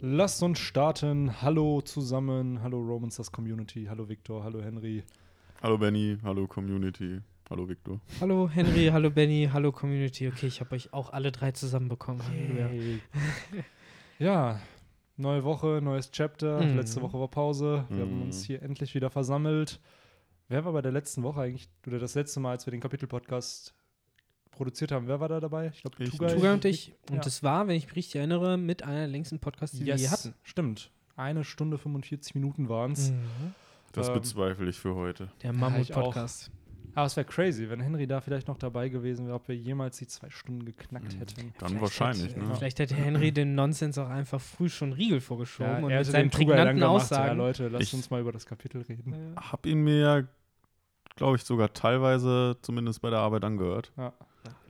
Lasst uns starten. Hallo zusammen. Hallo Romancers Community. Hallo Victor. Hallo Henry. Hallo Benny. Hallo Community. Hallo Victor. Hallo Henry, hallo Benny, hallo Community. Okay, ich habe euch auch alle drei zusammenbekommen. Hey. ja, neue Woche, neues Chapter. Mhm. Letzte Woche war Pause. Wir haben Mhm. uns hier endlich wieder versammelt. Wer war bei der letzten Woche eigentlich, oder das letzte Mal, als wir den Kapitel-Podcast produziert haben, wer war da dabei? Ich glaube, Ich. Tugay. Tuga und ich. Und Ja. das war, wenn ich mich richtig erinnere, mit einer der längsten Podcasts, die wir je Yes, hatten. stimmt. Eine Stunde 45 Minuten waren es. Mhm. Das Ähm, bezweifle ich für heute. Der Mammut-Podcast. Aber es wäre crazy, wenn Henry da vielleicht noch dabei gewesen wäre, ob wir jemals die zwei Stunden geknackt Mhm. hätten. Dann Vielleicht wahrscheinlich, hätte, ne? Vielleicht hätte Henry den Nonsens auch einfach früh schon Riegel vorgeschoben und er mit hätte seinen prägnanten gemacht. Ja, Aussagen. Leute, lasst Ich- uns mal über das Kapitel reden. Ja. Hab ihn mir ja, glaube ich, sogar teilweise zumindest bei der Arbeit angehört. Ja.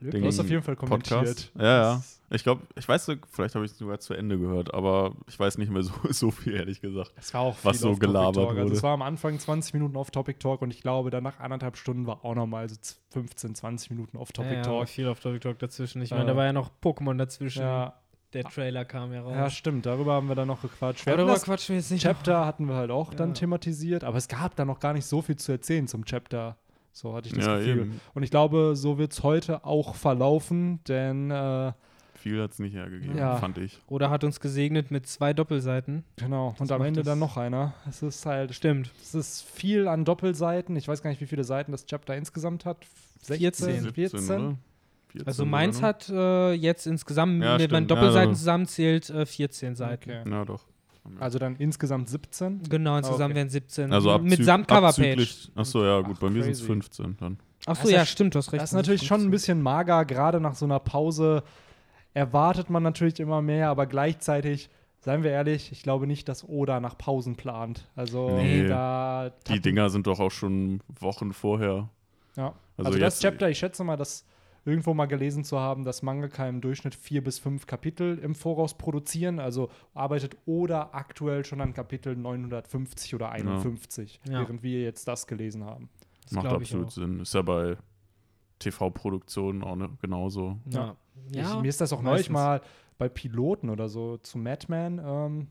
Du hast auf jeden Fall kommentiert. Podcast. Ja, ja. Ich glaube, ich weiß, so- vielleicht habe ich es sogar zu Ende gehört, aber ich weiß nicht mehr so, so viel, ehrlich gesagt. Es war auch Was viel so Off-Topic gelabert Talk. Also wurde. es war am Anfang 20 Minuten Off-Topic-Talk und ich glaube, danach anderthalb Stunden war auch nochmal so 15, 20 Minuten Ja, ja, Off-Topic-Talk. viel auf Topic Talk dazwischen. Ich Äh, meine, da war ja noch Pokémon dazwischen. Ja, Der Trailer kam ja raus. ja, stimmt. Darüber haben wir dann noch gequatscht. Hatten darüber das quatschen wir jetzt nicht. Chapter hatten wir halt auch dann Ja. thematisiert, aber es gab da noch gar nicht so viel zu erzählen zum Chapter. So hatte ich das Ja, Gefühl. eben. Und ich glaube, so wird es heute auch verlaufen, denn äh, Viel hat es nicht hergegeben, Ja. fand ich. Oder hat uns gesegnet mit zwei Doppelseiten. genau. Und am Ende das- dann noch einer. Es ist halt Stimmt. Es ist viel an Doppelseiten. Ich weiß gar nicht, wie viele Seiten das Chapter insgesamt hat. 14. 14? oder? 14 Also meins hat äh, jetzt insgesamt, Ja, wenn man. Doppelseiten Ja, zusammenzählt, äh, 14 Seiten. Okay. Ja, doch. Also dann insgesamt 17. Genau, insgesamt Okay. wären 17. Also abzü Mitsamt Coverpage. abzüglich- Achso, ja, gut, Ach, bei mir sind es crazy. 15 dann. Achso, ja, stimmt, du hast recht. Das ist natürlich schon ein bisschen mager, gerade nach so einer Pause erwartet man natürlich immer mehr, aber gleichzeitig, seien wir ehrlich, ich glaube nicht, dass Oda nach Pausen plant. Also Nee. da Die Dinger sind doch auch schon Wochen vorher. Ja. Also Also, das jetzt- Chapter, ich schätze mal, dass irgendwo mal gelesen zu haben, dass Mangaka im Durchschnitt vier bis fünf Kapitel im Voraus produzieren. Also arbeitet Oda aktuell schon an Kapitel 950 oder 51, Ja. während wir jetzt das gelesen haben. Das Macht absolut. Sinn. Ist ja bei TV-Produktionen auch ne, genauso. Ja. ja. Ich, mir ist das auch neulich mal bei Piloten oder so zu Madman, ähm,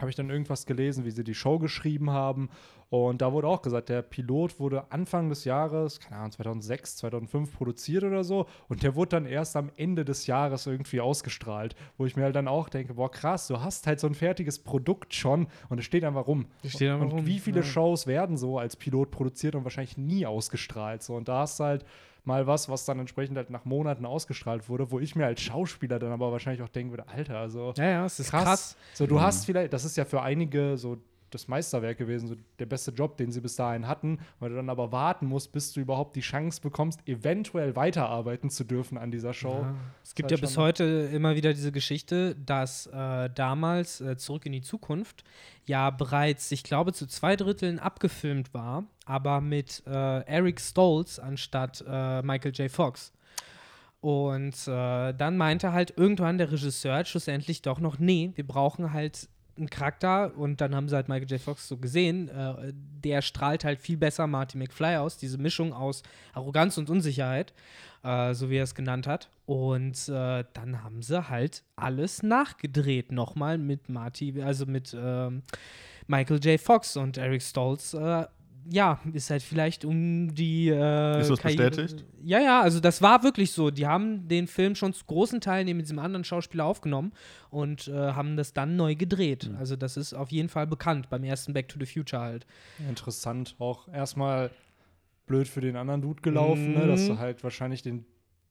habe ich dann irgendwas gelesen, wie sie die Show geschrieben haben. Und da wurde auch gesagt, der Pilot wurde Anfang des Jahres, keine Ahnung, 2006, 2005 produziert oder so. Und der wurde dann erst am Ende des Jahres irgendwie ausgestrahlt. Wo ich mir halt dann auch denke, boah, krass, du hast halt so ein fertiges Produkt schon und es steht einfach rum. Steht einfach und rum, wie viele ja. Shows werden so als Pilot produziert und wahrscheinlich nie ausgestrahlt? So, und da hast du halt mal was, was dann entsprechend halt nach Monaten ausgestrahlt wurde, wo ich mir als Schauspieler dann aber wahrscheinlich auch denken würde, Alter, also Ja, ja, es ist krass. krass. So, du Mhm. hast vielleicht, das ist ja für einige so das Meisterwerk gewesen, so der beste Job, den sie bis dahin hatten, weil du dann aber warten musst, bis du überhaupt die Chance bekommst, eventuell weiterarbeiten zu dürfen an dieser Show. Ja. Es gibt halt ja bis heute immer wieder diese Geschichte, dass äh, damals äh, Zurück in die Zukunft ja bereits, ich glaube, zu zwei Dritteln abgefilmt war, aber mit äh, Eric Stoltz anstatt äh, Michael J. Fox. Und äh, dann meinte halt irgendwann der Regisseur schlussendlich doch noch, nee, wir brauchen halt einen Charakter und dann haben sie halt Michael J. Fox so gesehen, äh, der strahlt halt viel besser Marty McFly aus, diese Mischung aus Arroganz und Unsicherheit, äh, so wie er es genannt hat. Und äh, dann haben sie halt alles nachgedreht, nochmal mit Marty, also mit ähm, Michael J. Fox und Eric Stoltz. Ja, ist halt vielleicht um die. Äh, Ist das Karriere- bestätigt? Ja, ja, also das war wirklich so. Die haben den Film schon zu großen Teilen neben diesem anderen Schauspieler aufgenommen und äh, haben das dann neu gedreht. Mhm. Also das ist auf jeden Fall bekannt beim ersten Back to the Future halt. Interessant. Auch erstmal blöd für den anderen Dude gelaufen, ne, dass Mhm. du halt wahrscheinlich den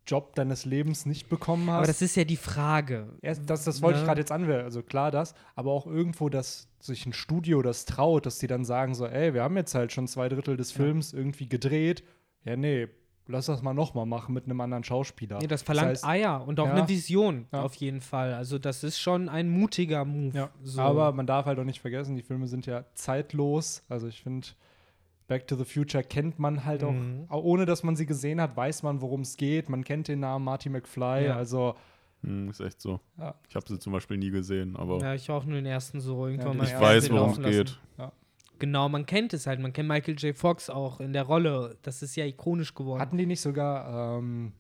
Job deines Lebens nicht bekommen hast. Aber das ist ja die Frage. Erst, das, das wollte ich Ne? gerade jetzt anwenden, also klar das, aber auch irgendwo, dass sich ein Studio das traut, dass die dann sagen so, ey, wir haben jetzt halt schon zwei Drittel des Films irgendwie gedreht. Ja, nee, lass das mal nochmal machen mit einem anderen Schauspieler. Nee, das verlangt heißt, Eier und auch Ja. eine Vision Ja. auf jeden Fall. Also das ist schon ein mutiger Move. ja, So. aber man darf halt auch nicht vergessen, die Filme sind ja zeitlos. Also ich finde, Back to the Future kennt man halt auch, Mhm. auch, ohne dass man sie gesehen hat, weiß man, worum es geht. Man kennt den Namen Marty McFly, Ja. also Hm, ist echt so. Ja. Ich habe sie zum Beispiel nie gesehen, aber ja, ich auch nur den ersten so irgendwann den mal. ich Ja, weiß, worum es geht. Genau, man kennt es halt. Man kennt Michael J. Fox auch in der Rolle. Das ist ja ikonisch geworden. Hatten die nicht sogar ähm,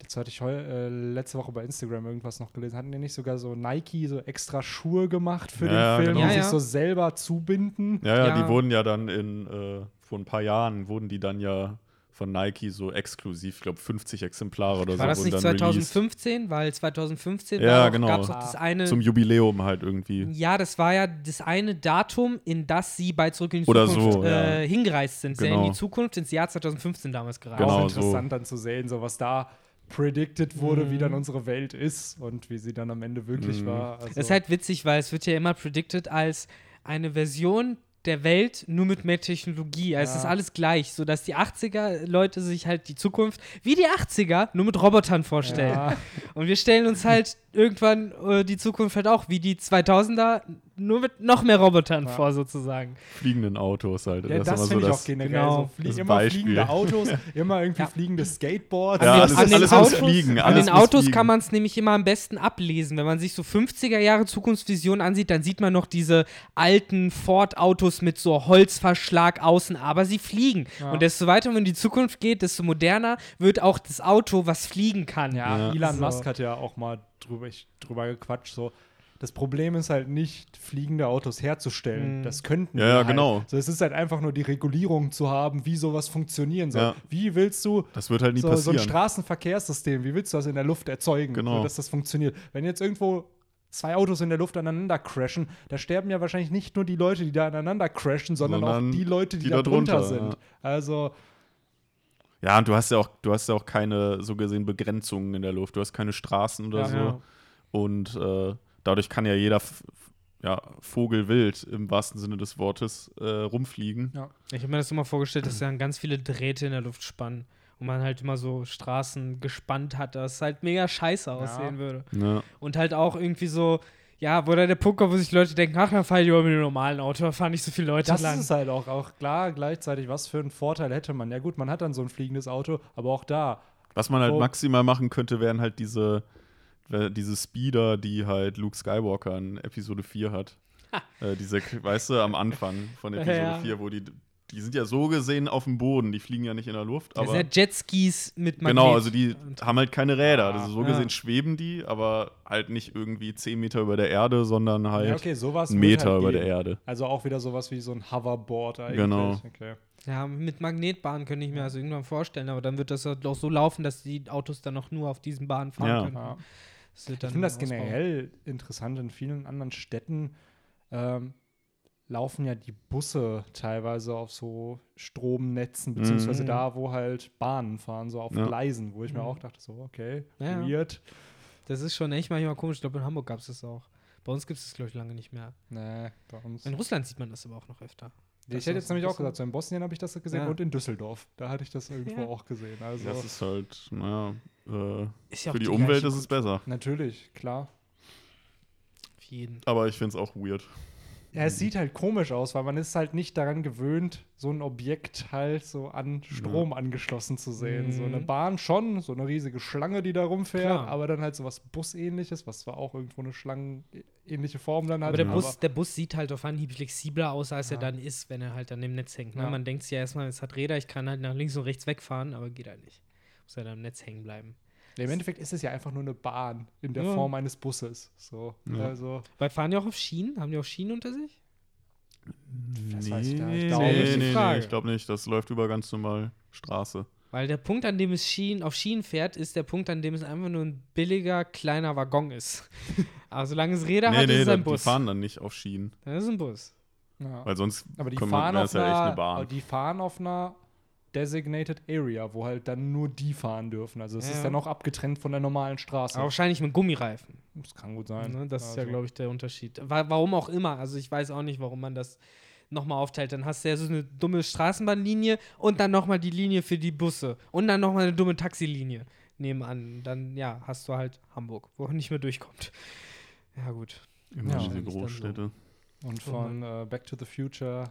Jetzt hatte ich heu, äh, letzte Woche bei Instagram irgendwas noch gelesen. Hatten die nicht sogar so Nike so extra Schuhe gemacht für Ja, den Film, genau. Ja, sich ja. so selber zubinden? Ja, ja, Ja. die wurden ja dann in, äh, vor ein paar Jahren wurden die dann ja von Nike so exklusiv, ich glaube 50 Exemplare oder so War das nicht dann released. 2015? Weil 2015 Ja, war genau. gab es auch das eine. Zum Jubiläum halt irgendwie. ja, das war ja das eine Datum, in das sie bei Zurück in die Oder Zukunft so, äh, ja. hingereist sind. Sehr in Genau. die Zukunft, ins Jahr 2015 damals gereist. Genau. auch so. interessant dann zu sehen, so was da predicted wurde, wie Mhm. dann unsere Welt ist und wie sie dann am Ende wirklich Mhm. war. Also, Das ist halt witzig, weil es wird ja immer predicted als eine Version der Welt nur mit mehr Technologie. Also Es Ja. ist alles gleich, sodass die 80er-Leute sich halt die Zukunft wie die 80er nur mit Robotern vorstellen. ja, Und wir stellen uns halt irgendwann äh, die Zukunft halt auch wie die 2000er nur mit noch mehr Robotern Ja. vor, sozusagen. Fliegenden Autos halt. ja, ist das immer finde ich auch das- generell. genau, so flie das immer Beispiel. fliegende Autos, immer irgendwie Ja. fliegende Skateboards. Ja, alles, an den alles Autos- fliegen. An Alles den Autos fliegen. kann man es nämlich immer am besten ablesen. Wenn man sich so 50er Jahre Zukunftsvision ansieht, dann sieht man noch diese alten Ford-Autos mit so Holzverschlag außen, aber sie fliegen. Ja. Und desto weiter man in die Zukunft geht, desto moderner wird auch das Auto, was fliegen kann. Ja, Ja. Elon So. Musk hat ja auch mal drüber, ich, drüber gequatscht. So, das Problem ist halt nicht, fliegende Autos herzustellen. Mhm. Das könnten Ja, wir ja, halt. genau. So, es ist halt einfach nur die Regulierung zu haben, wie sowas funktionieren soll. Ja. Wie willst du Das wird halt nie so, so ein passieren. Straßenverkehrssystem, wie willst du das in der Luft erzeugen, Genau. so, dass das funktioniert? Wenn jetzt irgendwo zwei Autos in der Luft aneinander crashen, da sterben ja wahrscheinlich nicht nur die Leute, die da aneinander crashen, sondern, Sondern auch die Leute, die, die da da drunter drunter, sind. ja. Also, Ja, und du hast ja auch, du hast ja auch keine so gesehen Begrenzungen in der Luft. Du hast keine Straßen oder Ja. so. Ja. Und äh, dadurch kann ja jeder ja, Vogel wild im wahrsten Sinne des Wortes äh, rumfliegen. ja. Ich habe mir das immer vorgestellt, dass dann ganz viele Drähte in der Luft spannen und man halt immer so Straßen gespannt hat, dass es halt mega scheiße aussehen würde. Ne? Und halt auch irgendwie so, ja, wo dann der Punkt kommt, wo sich Leute denken, ach, dann fahre ich über mit dem normalen Auto, da fahren nicht so viele Leute Das lang. ist es halt auch, auch klar, gleichzeitig, was für einen Vorteil hätte man. Ja gut, man hat dann so ein fliegendes Auto, aber auch da, Was man halt Oh. maximal machen könnte, wären halt diese, diese Speeder, die halt Luke Skywalker in Episode 4 hat. äh, diese, weißt du, am Anfang von Episode Ja. 4, wo die, die sind ja so gesehen auf dem Boden, die fliegen ja nicht in der Luft, das aber. sind ja Jetskis mit Magnet. Genau, also die haben halt keine Räder. Also so Ja. gesehen schweben die, aber halt nicht irgendwie 10 Meter über der Erde, sondern halt ja okay, sowas einen Meter halt über gehen. der Erde. Also auch wieder sowas wie so ein Hoverboard eigentlich. Genau. Okay. Ja, mit Magnetbahnen könnte ich mir also irgendwann vorstellen, aber dann wird das halt auch so laufen, dass die Autos dann auch nur auf diesen Bahnen fahren Ja. können. Ja. Ich finde das ausbauen. generell interessant. In vielen anderen Städten ähm, laufen ja die Busse teilweise auf so Stromnetzen, beziehungsweise Mhm. da, wo halt Bahnen fahren, so auf Ja. Gleisen, wo ich mir Mhm. auch dachte, so, okay, ja. weird. Das ist schon echt manchmal komisch. Ich glaube, in Hamburg gab es das auch. Bei uns gibt es das, glaube ich, lange nicht mehr. Nee, bei uns. In Russland sieht man das aber auch noch öfter. Ich Das hätte ist jetzt nämlich auch gesagt, so in Bosnien habe ich das gesehen Ja. und in Düsseldorf. Da hatte ich das irgendwo Ja. auch gesehen. Also Das ist halt, naja, äh, Ist ja für die die Umwelt ist es besser. natürlich, klar. Auf jeden. Aber ich finde es auch weird. Ja, es sieht halt komisch aus, weil man ist halt nicht daran gewöhnt, so ein Objekt halt so an Strom angeschlossen zu sehen. So eine Mhm. Bahn schon, so eine riesige Schlange, die da rumfährt, Klar. aber dann halt so was Busähnliches, was zwar auch irgendwo eine schlangenähnliche Form dann hat. Aber der, Ja. Bus, der Bus sieht halt auf Anhieb flexibler aus, als er Ja. dann ist, wenn er halt an dem Netz hängt. Ne? Ja. Man denkt sich ja erstmal, es hat Räder, ich kann halt nach links und rechts wegfahren, aber geht halt nicht. Muss halt am Netz hängen bleiben. Ja, Im Endeffekt ist es ja einfach nur eine Bahn in der Ja. Form eines Busses. So, Ja. also Weil fahren die auch auf Schienen? Haben die auch Schienen unter sich? Das weiß ich gar nicht. nee, Glaube nee, ich. nee, Frage. nee, ich glaube nicht. Das läuft über ganz normal Straße. Weil der Punkt, an dem es Schienen, auf Schienen fährt, ist der Punkt, an dem es einfach nur ein billiger, kleiner Waggon ist. Aber solange es Räder nee, hat, nee, ist es da, ein die Bus. fahren dann nicht auf Schienen. Dann ist es ein Bus. ja. Weil sonst aber die man- fahren, wär auf es ja echt einer, eine Bahn. die fahren auf einer designated area, wo halt dann nur die fahren dürfen. Also es Ja. ist dann auch abgetrennt von der normalen Straße. Aber wahrscheinlich mit Gummireifen. das kann gut sein. Ne? Das ist ja, Also, glaube ich, der Unterschied. Wa warum auch immer. Also ich weiß auch nicht, warum man das nochmal aufteilt. Dann hast du ja so eine dumme Straßenbahnlinie und dann nochmal die Linie für die Busse und dann nochmal eine dumme Taxilinie nebenan. Dann, ja, hast du halt Hamburg, wo man nicht mehr durchkommt. Ja, gut. Immer Ja, diese dann so. Großstädte. Und von äh, Back to the Future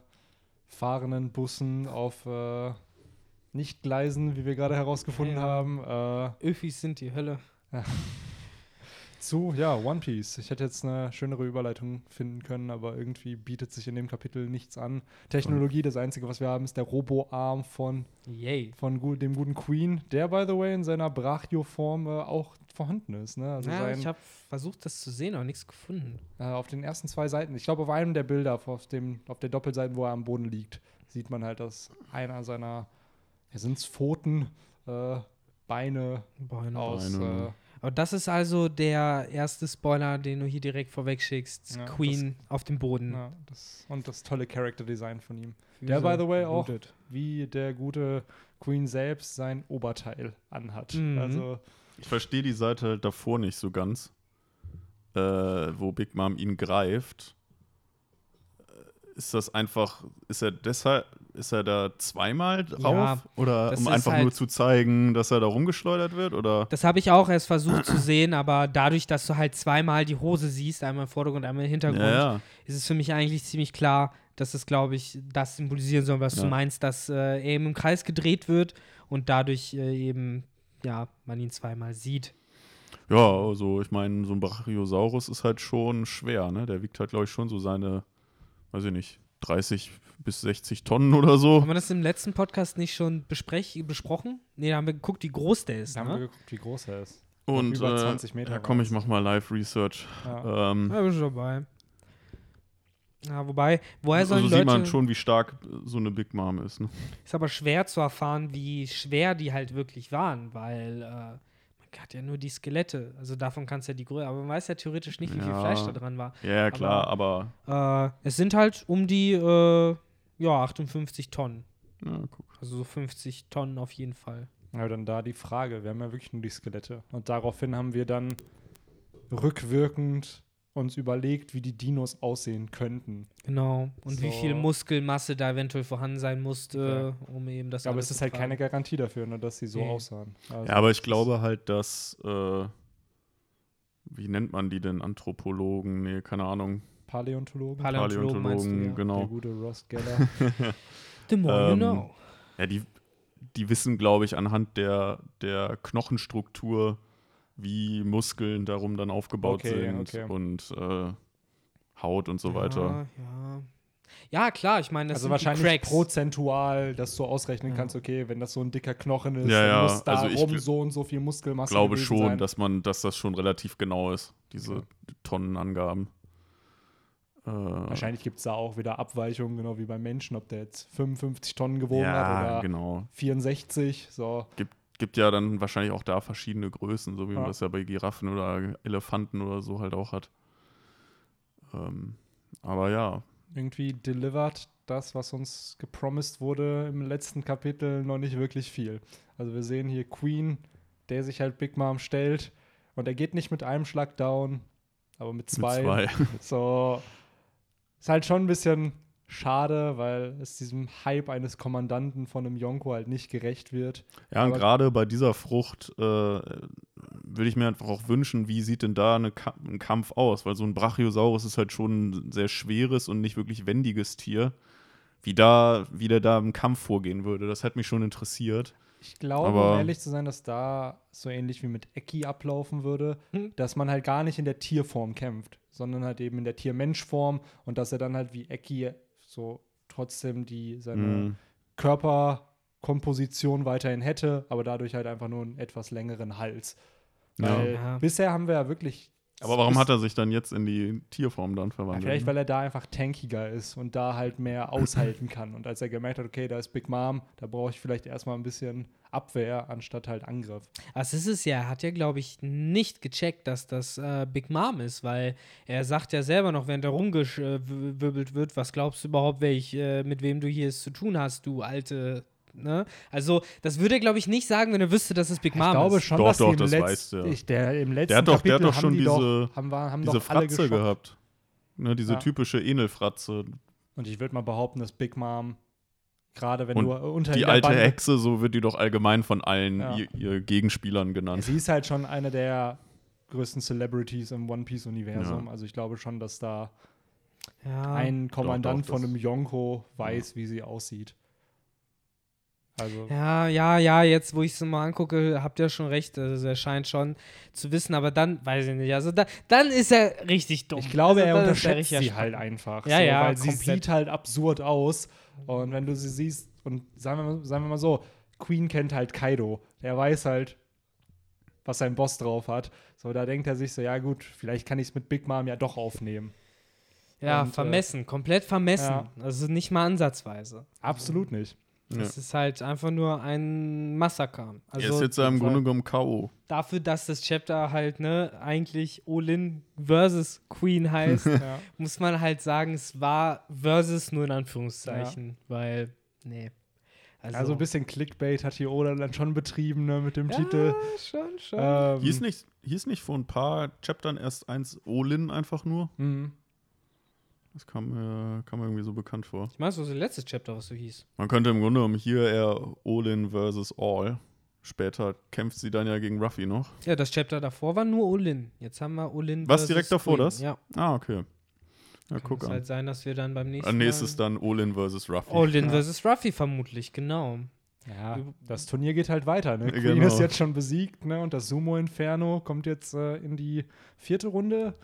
fahrenden Bussen auf äh, Nicht-Gleisen, wie wir gerade herausgefunden Ja. haben, äh, Öfis sind die Hölle. zu, ja, One Piece. Ich hätte jetzt eine schönere Überleitung finden können, aber irgendwie bietet sich in dem Kapitel nichts an. Technologie, das Einzige, was wir haben, ist der Robo-Arm von, Yay. von dem guten Queen, der, by the way, in seiner Brachio-Form äh, auch vorhanden ist. Ne? Also Ja, sein, ich habe versucht, das zu sehen, aber nichts gefunden. äh, auf den ersten zwei Seiten, ich glaube, auf einem der Bilder, auf, dem, auf der Doppelseite, wo er am Boden liegt, sieht man halt, dass einer seiner, ja, sind es Pfoten, äh, Beine Beine. aus. Beine. Äh, Aber das ist also der erste Spoiler, den du hier direkt vorweg schickst. Ja, Queen auf dem Boden. ja, das, und das tolle Character-Design von ihm. Füße Der, by the way, auch, blutet. wie der gute Queen selbst sein Oberteil anhat. Mhm. Also, Ich verstehe die Seite halt davor nicht so ganz, äh, wo Big Mom ihn greift. Äh, Ist das einfach, ist er deshalb, ist er da zweimal drauf? Ja, oder um einfach halt- nur zu zeigen, dass er da rumgeschleudert wird? Oder? Das habe ich auch erst versucht zu sehen, aber dadurch, dass du halt zweimal die Hose siehst, einmal im Vordergrund, einmal im Hintergrund, Ja, ja. ist es für mich eigentlich ziemlich klar, dass es, glaube ich, das symbolisieren soll, was du meinst, dass äh, er eben im Kreis gedreht wird und dadurch äh, eben, ja, man ihn zweimal sieht. Ja, also ich meine, so ein Brachiosaurus ist halt schon schwer, ne? Der wiegt halt, glaube ich, schon so seine, weiß ich nicht, 30 bis 60 Tonnen oder so. Haben wir das im letzten Podcast nicht schon besprech besprochen? Nee, da haben wir geguckt, wie groß der ist. da haben wir Ne? geguckt, wie groß er ist. Und über äh, 20 Meter ja, komm, ich mach mal Live-Research. Ja. Ähm, Ja, bin schon dabei. Ja, wobei, woher sollen also Leute. sieht man schon, wie stark so eine Big Mom ist. Ne? Ist aber schwer zu erfahren, wie schwer die halt wirklich waren, weil äh, hat ja nur die Skelette. Also davon kannst du ja die Größe, aber man weiß ja theoretisch nicht, wie viel Ja. Fleisch da dran war. Ja, klar, aber, Äh, es sind halt um die äh, ja, 58 Tonnen. ja, guck. Also so 50 Tonnen auf jeden Fall. Ja, dann da die Frage. Wir haben ja wirklich nur die Skelette. Und daraufhin haben wir dann rückwirkend uns überlegt, wie die Dinos aussehen könnten. Genau. Und wie So. viel Muskelmasse da eventuell vorhanden sein musste, um eben das aber alles es ist halt tragen. keine Garantie dafür, ne, dass sie so Nee. aussahen. Also Ja, aber ich glaube halt, dass, äh, wie nennt man die denn? Anthropologen? Nee, keine Ahnung. Paläontologen? Paläontologen meinst du, Paläontologen, ja. genau. Der gute Ross Geller. The more you Ähm, know. Ja, die, die wissen, glaube ich, anhand der, der Knochenstruktur, wie Muskeln darum dann aufgebaut Okay, sind okay. und äh, Haut und so weiter. Ja, ja. ja, klar, ich meine, das also sind wahrscheinlich die Cracks. prozentual, dass du ausrechnen Ja. kannst, okay, wenn das so ein dicker Knochen ist, Ja, dann ja, muss da also ich rum so und so viel Muskelmasse Ich glaube schon, sein. dass man, dass das schon relativ genau ist, diese. Tonnenangaben. Äh, Wahrscheinlich gibt es da auch wieder Abweichungen, genau wie beim Menschen, ob der jetzt 55 Tonnen gewogen hat ja, oder genau. 64. So. Gibt ja dann wahrscheinlich auch da verschiedene Größen, so wie man Ja. das ja bei Giraffen oder Elefanten oder so halt auch hat. Ähm, aber ja, Irgendwie delivered das, was uns gepromised wurde im letzten Kapitel, noch nicht wirklich viel. Also wir sehen hier Queen, der sich halt Big Mom stellt und er geht nicht mit einem Schlag down, aber mit zwei. mit zwei. So, ist halt schon ein bisschen schade, weil es diesem Hype eines Kommandanten von einem Yonko halt nicht gerecht wird. Ja, und gerade bei dieser Frucht äh, würde ich mir einfach auch wünschen, wie sieht denn da eine Ka ein Kampf aus? Weil so ein Brachiosaurus ist halt schon ein sehr schweres und nicht wirklich wendiges Tier. Wie, da, wie der da im Kampf vorgehen würde, das hätte mich schon interessiert. Ich glaube, Aber- um ehrlich zu sein, dass da so ähnlich wie mit Eki ablaufen würde, Hm. dass man halt gar nicht in der Tierform kämpft, sondern halt eben in der Tier-Mensch-Form und dass er dann halt wie Eki so trotzdem die seine Mhm. Körperkomposition weiterhin hätte, aber dadurch halt einfach nur einen etwas längeren Hals. Ja. Weil Ja. bisher haben wir ja wirklich. Aber warum hat er sich dann jetzt in die Tierform dann Ja, verwandelt? vielleicht, weil er da einfach tankiger ist und da halt mehr aushalten kann. Und als er gemerkt hat, okay, da ist Big Mom, da brauche ich vielleicht erstmal ein bisschen Abwehr anstatt halt Angriff. Das ist es ja. Er hat ja, glaube ich, nicht gecheckt, dass das äh, Big Mom ist, weil er sagt ja selber noch, während er rumgewirbelt wird, was glaubst du überhaupt, wer ich, äh, mit wem du hier es zu tun hast, du alte. Ne? Also, das würde er, glaube ich, nicht sagen, wenn er wüsste, dass es Big Mom ich glaube ist. schon, Doch, dass doch, das Letz- weiß der. Ich, der im letzten Der hat doch- der hat Kapitel doch schon die diese- doch, haben, wir- haben Diese doch alle Fratze geschockt. gehabt. Ne, diese Ja. typische Enelfratze. Und ich würde mal behaupten, dass Big Mom, gerade wenn Und du unter Die alte Bande, Hexe, so wird die doch allgemein von allen Ja. ihr, ihr Gegenspielern genannt. Sie ist halt schon eine der größten Celebrities im One Piece-Universum. Ja. Also ich glaube schon, dass da Ja. ein Kommandant doch, von das- einem Yonko weiß, wie sie aussieht. Also, Ja, ja, ja, jetzt, wo ich es mal angucke, habt ihr schon recht. Also er scheint schon zu wissen, aber dann, weiß ich nicht, also da, dann ist er richtig dumm. ich glaube, also, er unterschätzt richtig sie halt einfach. Ja, so, ja, Weil sie komplett. sieht halt absurd aus. Und wenn du sie siehst, und sagen wir, mal, sagen wir mal so, Queen kennt halt Kaido. Der weiß halt, was sein Boss drauf hat. So, da denkt er sich so, ja gut, vielleicht kann ich es mit Big Mom ja doch aufnehmen. Ja, Und, äh, vermessen, komplett vermessen. ja. Also nicht mal ansatzweise. Absolut nicht. Ja. Das ist halt einfach nur ein Massaker. Also er ist jetzt ja im. Grunde genommen K.O. dafür, dass das Chapter halt, ne, eigentlich Olin versus Queen heißt, ja. muss man halt sagen, es war versus nur in Anführungszeichen, weil, nee. Also, Also ein bisschen Clickbait hat hier Oda dann schon betrieben ne, mit dem ja, Titel. schon, schon. Ähm, Hieß nicht, hieß nicht vor ein paar Chaptern erst eins Olin einfach nur? mhm. Das kam mir, kam mir irgendwie so bekannt vor. ich meine, das war das letzte Chapter, was so hieß. Man könnte im Grunde genommen hier eher Olin versus All. Später kämpft sie dann ja gegen Ruffy noch. Ja, das Chapter davor war nur Olin. Jetzt haben wir Olin Was direkt davor Queen. das? Ja. Ah, okay. Ja, Kann guck es an. halt sein, dass wir dann beim nächsten Als nächstes dann Olin versus Ruffy. Olin Ja. versus Ruffy vermutlich, genau. Ja, das Turnier geht halt weiter. Ne? Queen Genau. ist jetzt schon besiegt ne? und das Sumo Inferno kommt jetzt äh, in die vierte Runde.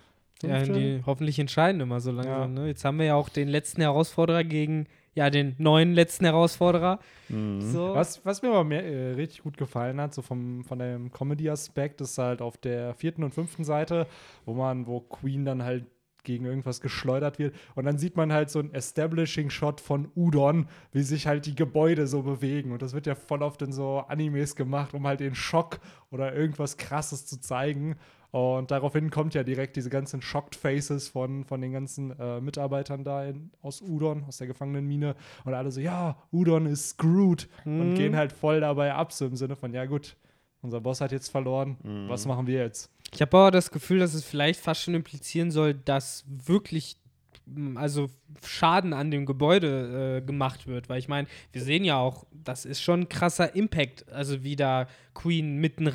Ja, die hoffentlich entscheiden immer so langsam. Ja. Ne? Jetzt haben wir ja auch den letzten Herausforderer gegen, ja, den neuen letzten Herausforderer. Mhm. So. Was, was mir aber mehr, äh, richtig gut gefallen hat, so vom, von dem Comedy-Aspekt, ist halt auf der vierten und fünften Seite, wo man, wo Queen dann halt gegen irgendwas geschleudert wird. Und dann sieht man halt so ein Establishing-Shot von Udon, wie sich halt die Gebäude so bewegen. Und das wird ja voll oft in so Animes gemacht, um halt den Schock oder irgendwas Krasses zu zeigen. Und daraufhin kommt ja direkt diese ganzen Shocked Faces von, von den ganzen äh, Mitarbeitern da in, aus Udon, aus der Gefangenenmine. Und alle so, ja, Udon ist screwed. Und Mhm. gehen halt voll dabei ab, so im Sinne von, ja gut, unser Boss hat jetzt verloren, was machen wir jetzt? Ich habe aber das Gefühl, dass es vielleicht fast schon implizieren soll, dass wirklich m, also Schaden an dem Gebäude äh, gemacht wird, weil ich meine, wir sehen ja auch, das ist schon ein krasser Impact, also wie da Queen mitten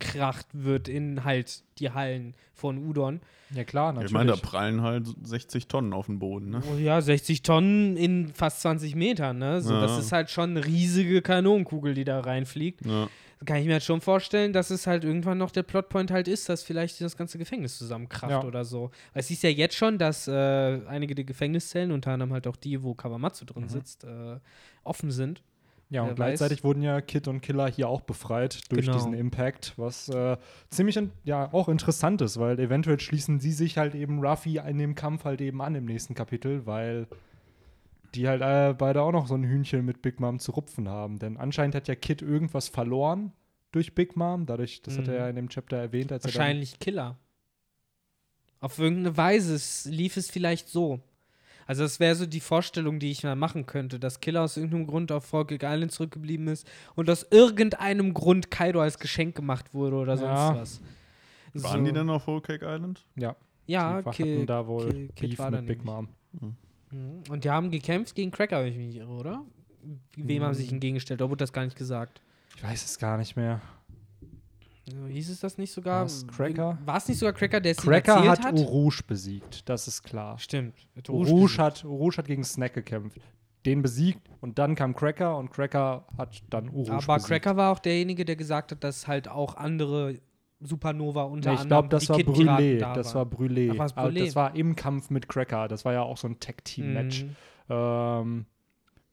reingekracht wird in halt die Hallen von Udon. Ja klar, natürlich. Ich meine, da prallen halt 60 Tonnen auf den Boden, ne? Oh ja, 60 Tonnen in fast 20 Metern, ne? So, Ja. Das ist halt schon eine riesige Kanonenkugel, die da reinfliegt. Ja. Kann ich mir halt schon vorstellen, dass es halt irgendwann noch der Plotpoint halt ist, dass vielleicht das ganze Gefängnis zusammenkracht Ja. oder so. Weil es ist ja jetzt schon, dass äh, einige der Gefängniszellen, unter anderem halt auch die, wo Kawamatsu drin Mhm. sitzt, äh, offen sind. Ja, und wer gleichzeitig wurden ja Kid und Killer hier auch befreit durch Genau. diesen Impact, was äh, ziemlich in, ja auch interessant ist, weil eventuell schließen sie sich halt eben Ruffy in dem Kampf halt eben an im nächsten Kapitel, weil die halt äh, beide auch noch so ein Hühnchen mit Big Mom zu rupfen haben. Denn anscheinend hat ja Kid irgendwas verloren durch Big Mom, dadurch, das hat er Mhm. ja in dem Chapter erwähnt, als er Wahrscheinlich Killer. Auf irgendeine Weise es lief es vielleicht so. Also das wäre so die Vorstellung, die ich mal machen könnte, dass Killer aus irgendeinem Grund auf Forky Island zurückgeblieben ist und aus irgendeinem Grund Kaido als Geschenk gemacht wurde oder sonst Ja. was. Waren die denn auf Whole Cake Island? ja, Ja, die hatten Ki- da wohl Ki- Kid Beef war da mit Big. Mom. Mhm. Und die haben gekämpft gegen Cracker, wenn ich mich irre, oder? Wem haben sie sich Mhm. entgegengestellt? Da wurde das gar nicht gesagt. Ich weiß es gar nicht mehr. Ja, Hieß es das nicht sogar? War's Cracker? War es nicht sogar Cracker, der es Cracker hat hat? Urouge besiegt, das ist klar. Stimmt. Rouge, besiegt. hat, hat gegen Snack gekämpft. Den besiegt und dann kam Cracker und Cracker hat dann Urouge Aber besiegt. Cracker war auch derjenige, der gesagt hat, dass halt auch andere Supernova unter Nee, ich anderem glaube, das war Brûlé. da Das war Brûlé. Ach, war's Aber Brûlé? Das war im Kampf mit Cracker. Das war ja auch so ein Tag-Team-Match. Mhm. Ähm,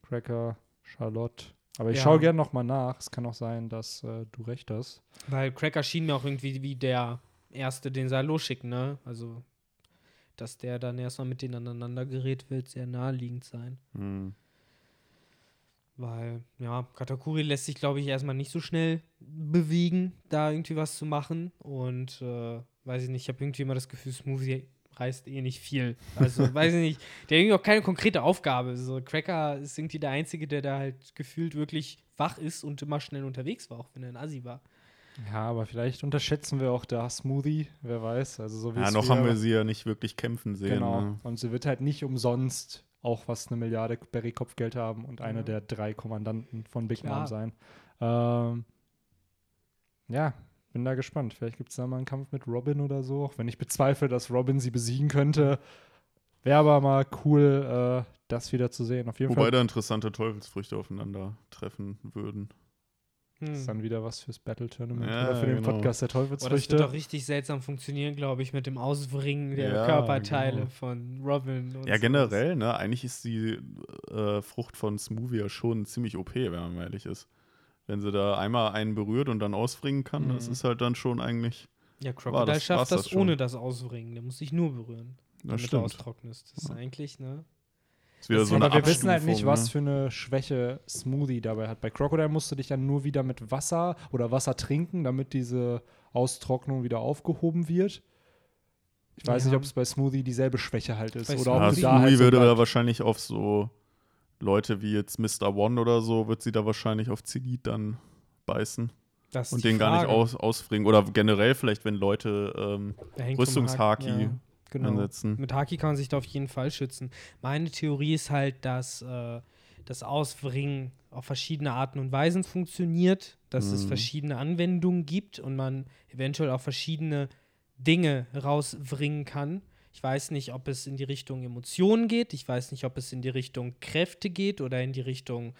Cracker, Charlotte. Aber ich Ja. schaue gerne nochmal nach. Es kann auch sein, dass äh, du recht hast. Weil Cracker schien mir auch irgendwie wie der Erste, den sie halt losschicken, ne? Also, dass der dann erstmal mit denen aneinander gerät, wird sehr naheliegend sein. Hm. Weil, ja, Katakuri lässt sich, glaube ich, erstmal nicht so schnell bewegen, da irgendwie was zu machen. Und äh, weiß ich nicht, ich habe irgendwie immer das Gefühl, Smoothie reißt eh nicht viel. Also, weiß ich nicht, der hat irgendwie auch keine konkrete Aufgabe. So, Cracker ist irgendwie der Einzige, der da halt gefühlt wirklich wach ist und immer schnell unterwegs war, auch wenn er ein Assi war. Ja, aber vielleicht unterschätzen wir auch da Smoothie. Wer weiß. Also so wie Ja, noch haben wir sie ja nicht wirklich kämpfen sehen. Genau. Ne? Und sie wird halt nicht umsonst auch fast eine Milliarde Berry Kopfgeld haben und eine Ja. der drei Kommandanten von Big Klar. Mom sein. Ähm, ja, bin da gespannt. Vielleicht gibt es da mal einen Kampf mit Robin oder so. Auch wenn ich bezweifle, dass Robin sie besiegen könnte. Wäre aber mal cool, äh, das wieder zu sehen. Auf jeden Wobei Fall da interessante Teufelsfrüchte aufeinandertreffen würden. ist Hm. dann wieder was fürs Battle Tournament Ja, oder für den genau. Podcast der Boah, das wird Teufelsfrüchte. doch richtig seltsam funktionieren, glaube ich, mit dem Auswringen der Ja, Körperteile genau. von Robin. Und Ja, generell, ne? Eigentlich ist die äh, Frucht von Smoothie ja schon ziemlich OP, wenn man ehrlich ist. Wenn sie da einmal einen berührt und dann ausfringen kann, das Mhm. ist halt dann schon eigentlich. Ja, Crocodile das- schafft das, das ohne das Auswringen. Der muss sich nur berühren, Das damit er stimmt. austrocknest. Das ist Ja. eigentlich, ne? Ist wieder Das- so eine aber wir wissen halt nicht, was ne? für eine Schwäche Smoothie dabei hat. Bei Crocodile musst du dich ja nur wieder mit Wasser oder Wasser trinken, damit diese Austrocknung wieder aufgehoben wird. Ich weiß Ja. nicht, ob es bei Smoothie dieselbe Schwäche halt ist. Bei oder Ja, ob Smoothie sie Smoothie da halt so würde wahrscheinlich auf so Leute wie jetzt Mr. One oder so, wird sie da wahrscheinlich auf Zenit dann beißen und den gar nicht Frage. aus, ausfringen. Oder generell vielleicht, wenn Leute ähm, Rüstungshaki ja, genau. einsetzen. Mit Haki kann man sich da auf jeden Fall schützen. Meine Theorie ist halt, dass äh, das Auswringen auf verschiedene Arten und Weisen funktioniert, dass es Mhm. verschiedene Anwendungen gibt und man eventuell auch verschiedene Dinge rauswringen kann. Ich weiß nicht, ob es in die Richtung Emotionen geht, ich weiß nicht, ob es in die Richtung Kräfte geht oder in die Richtung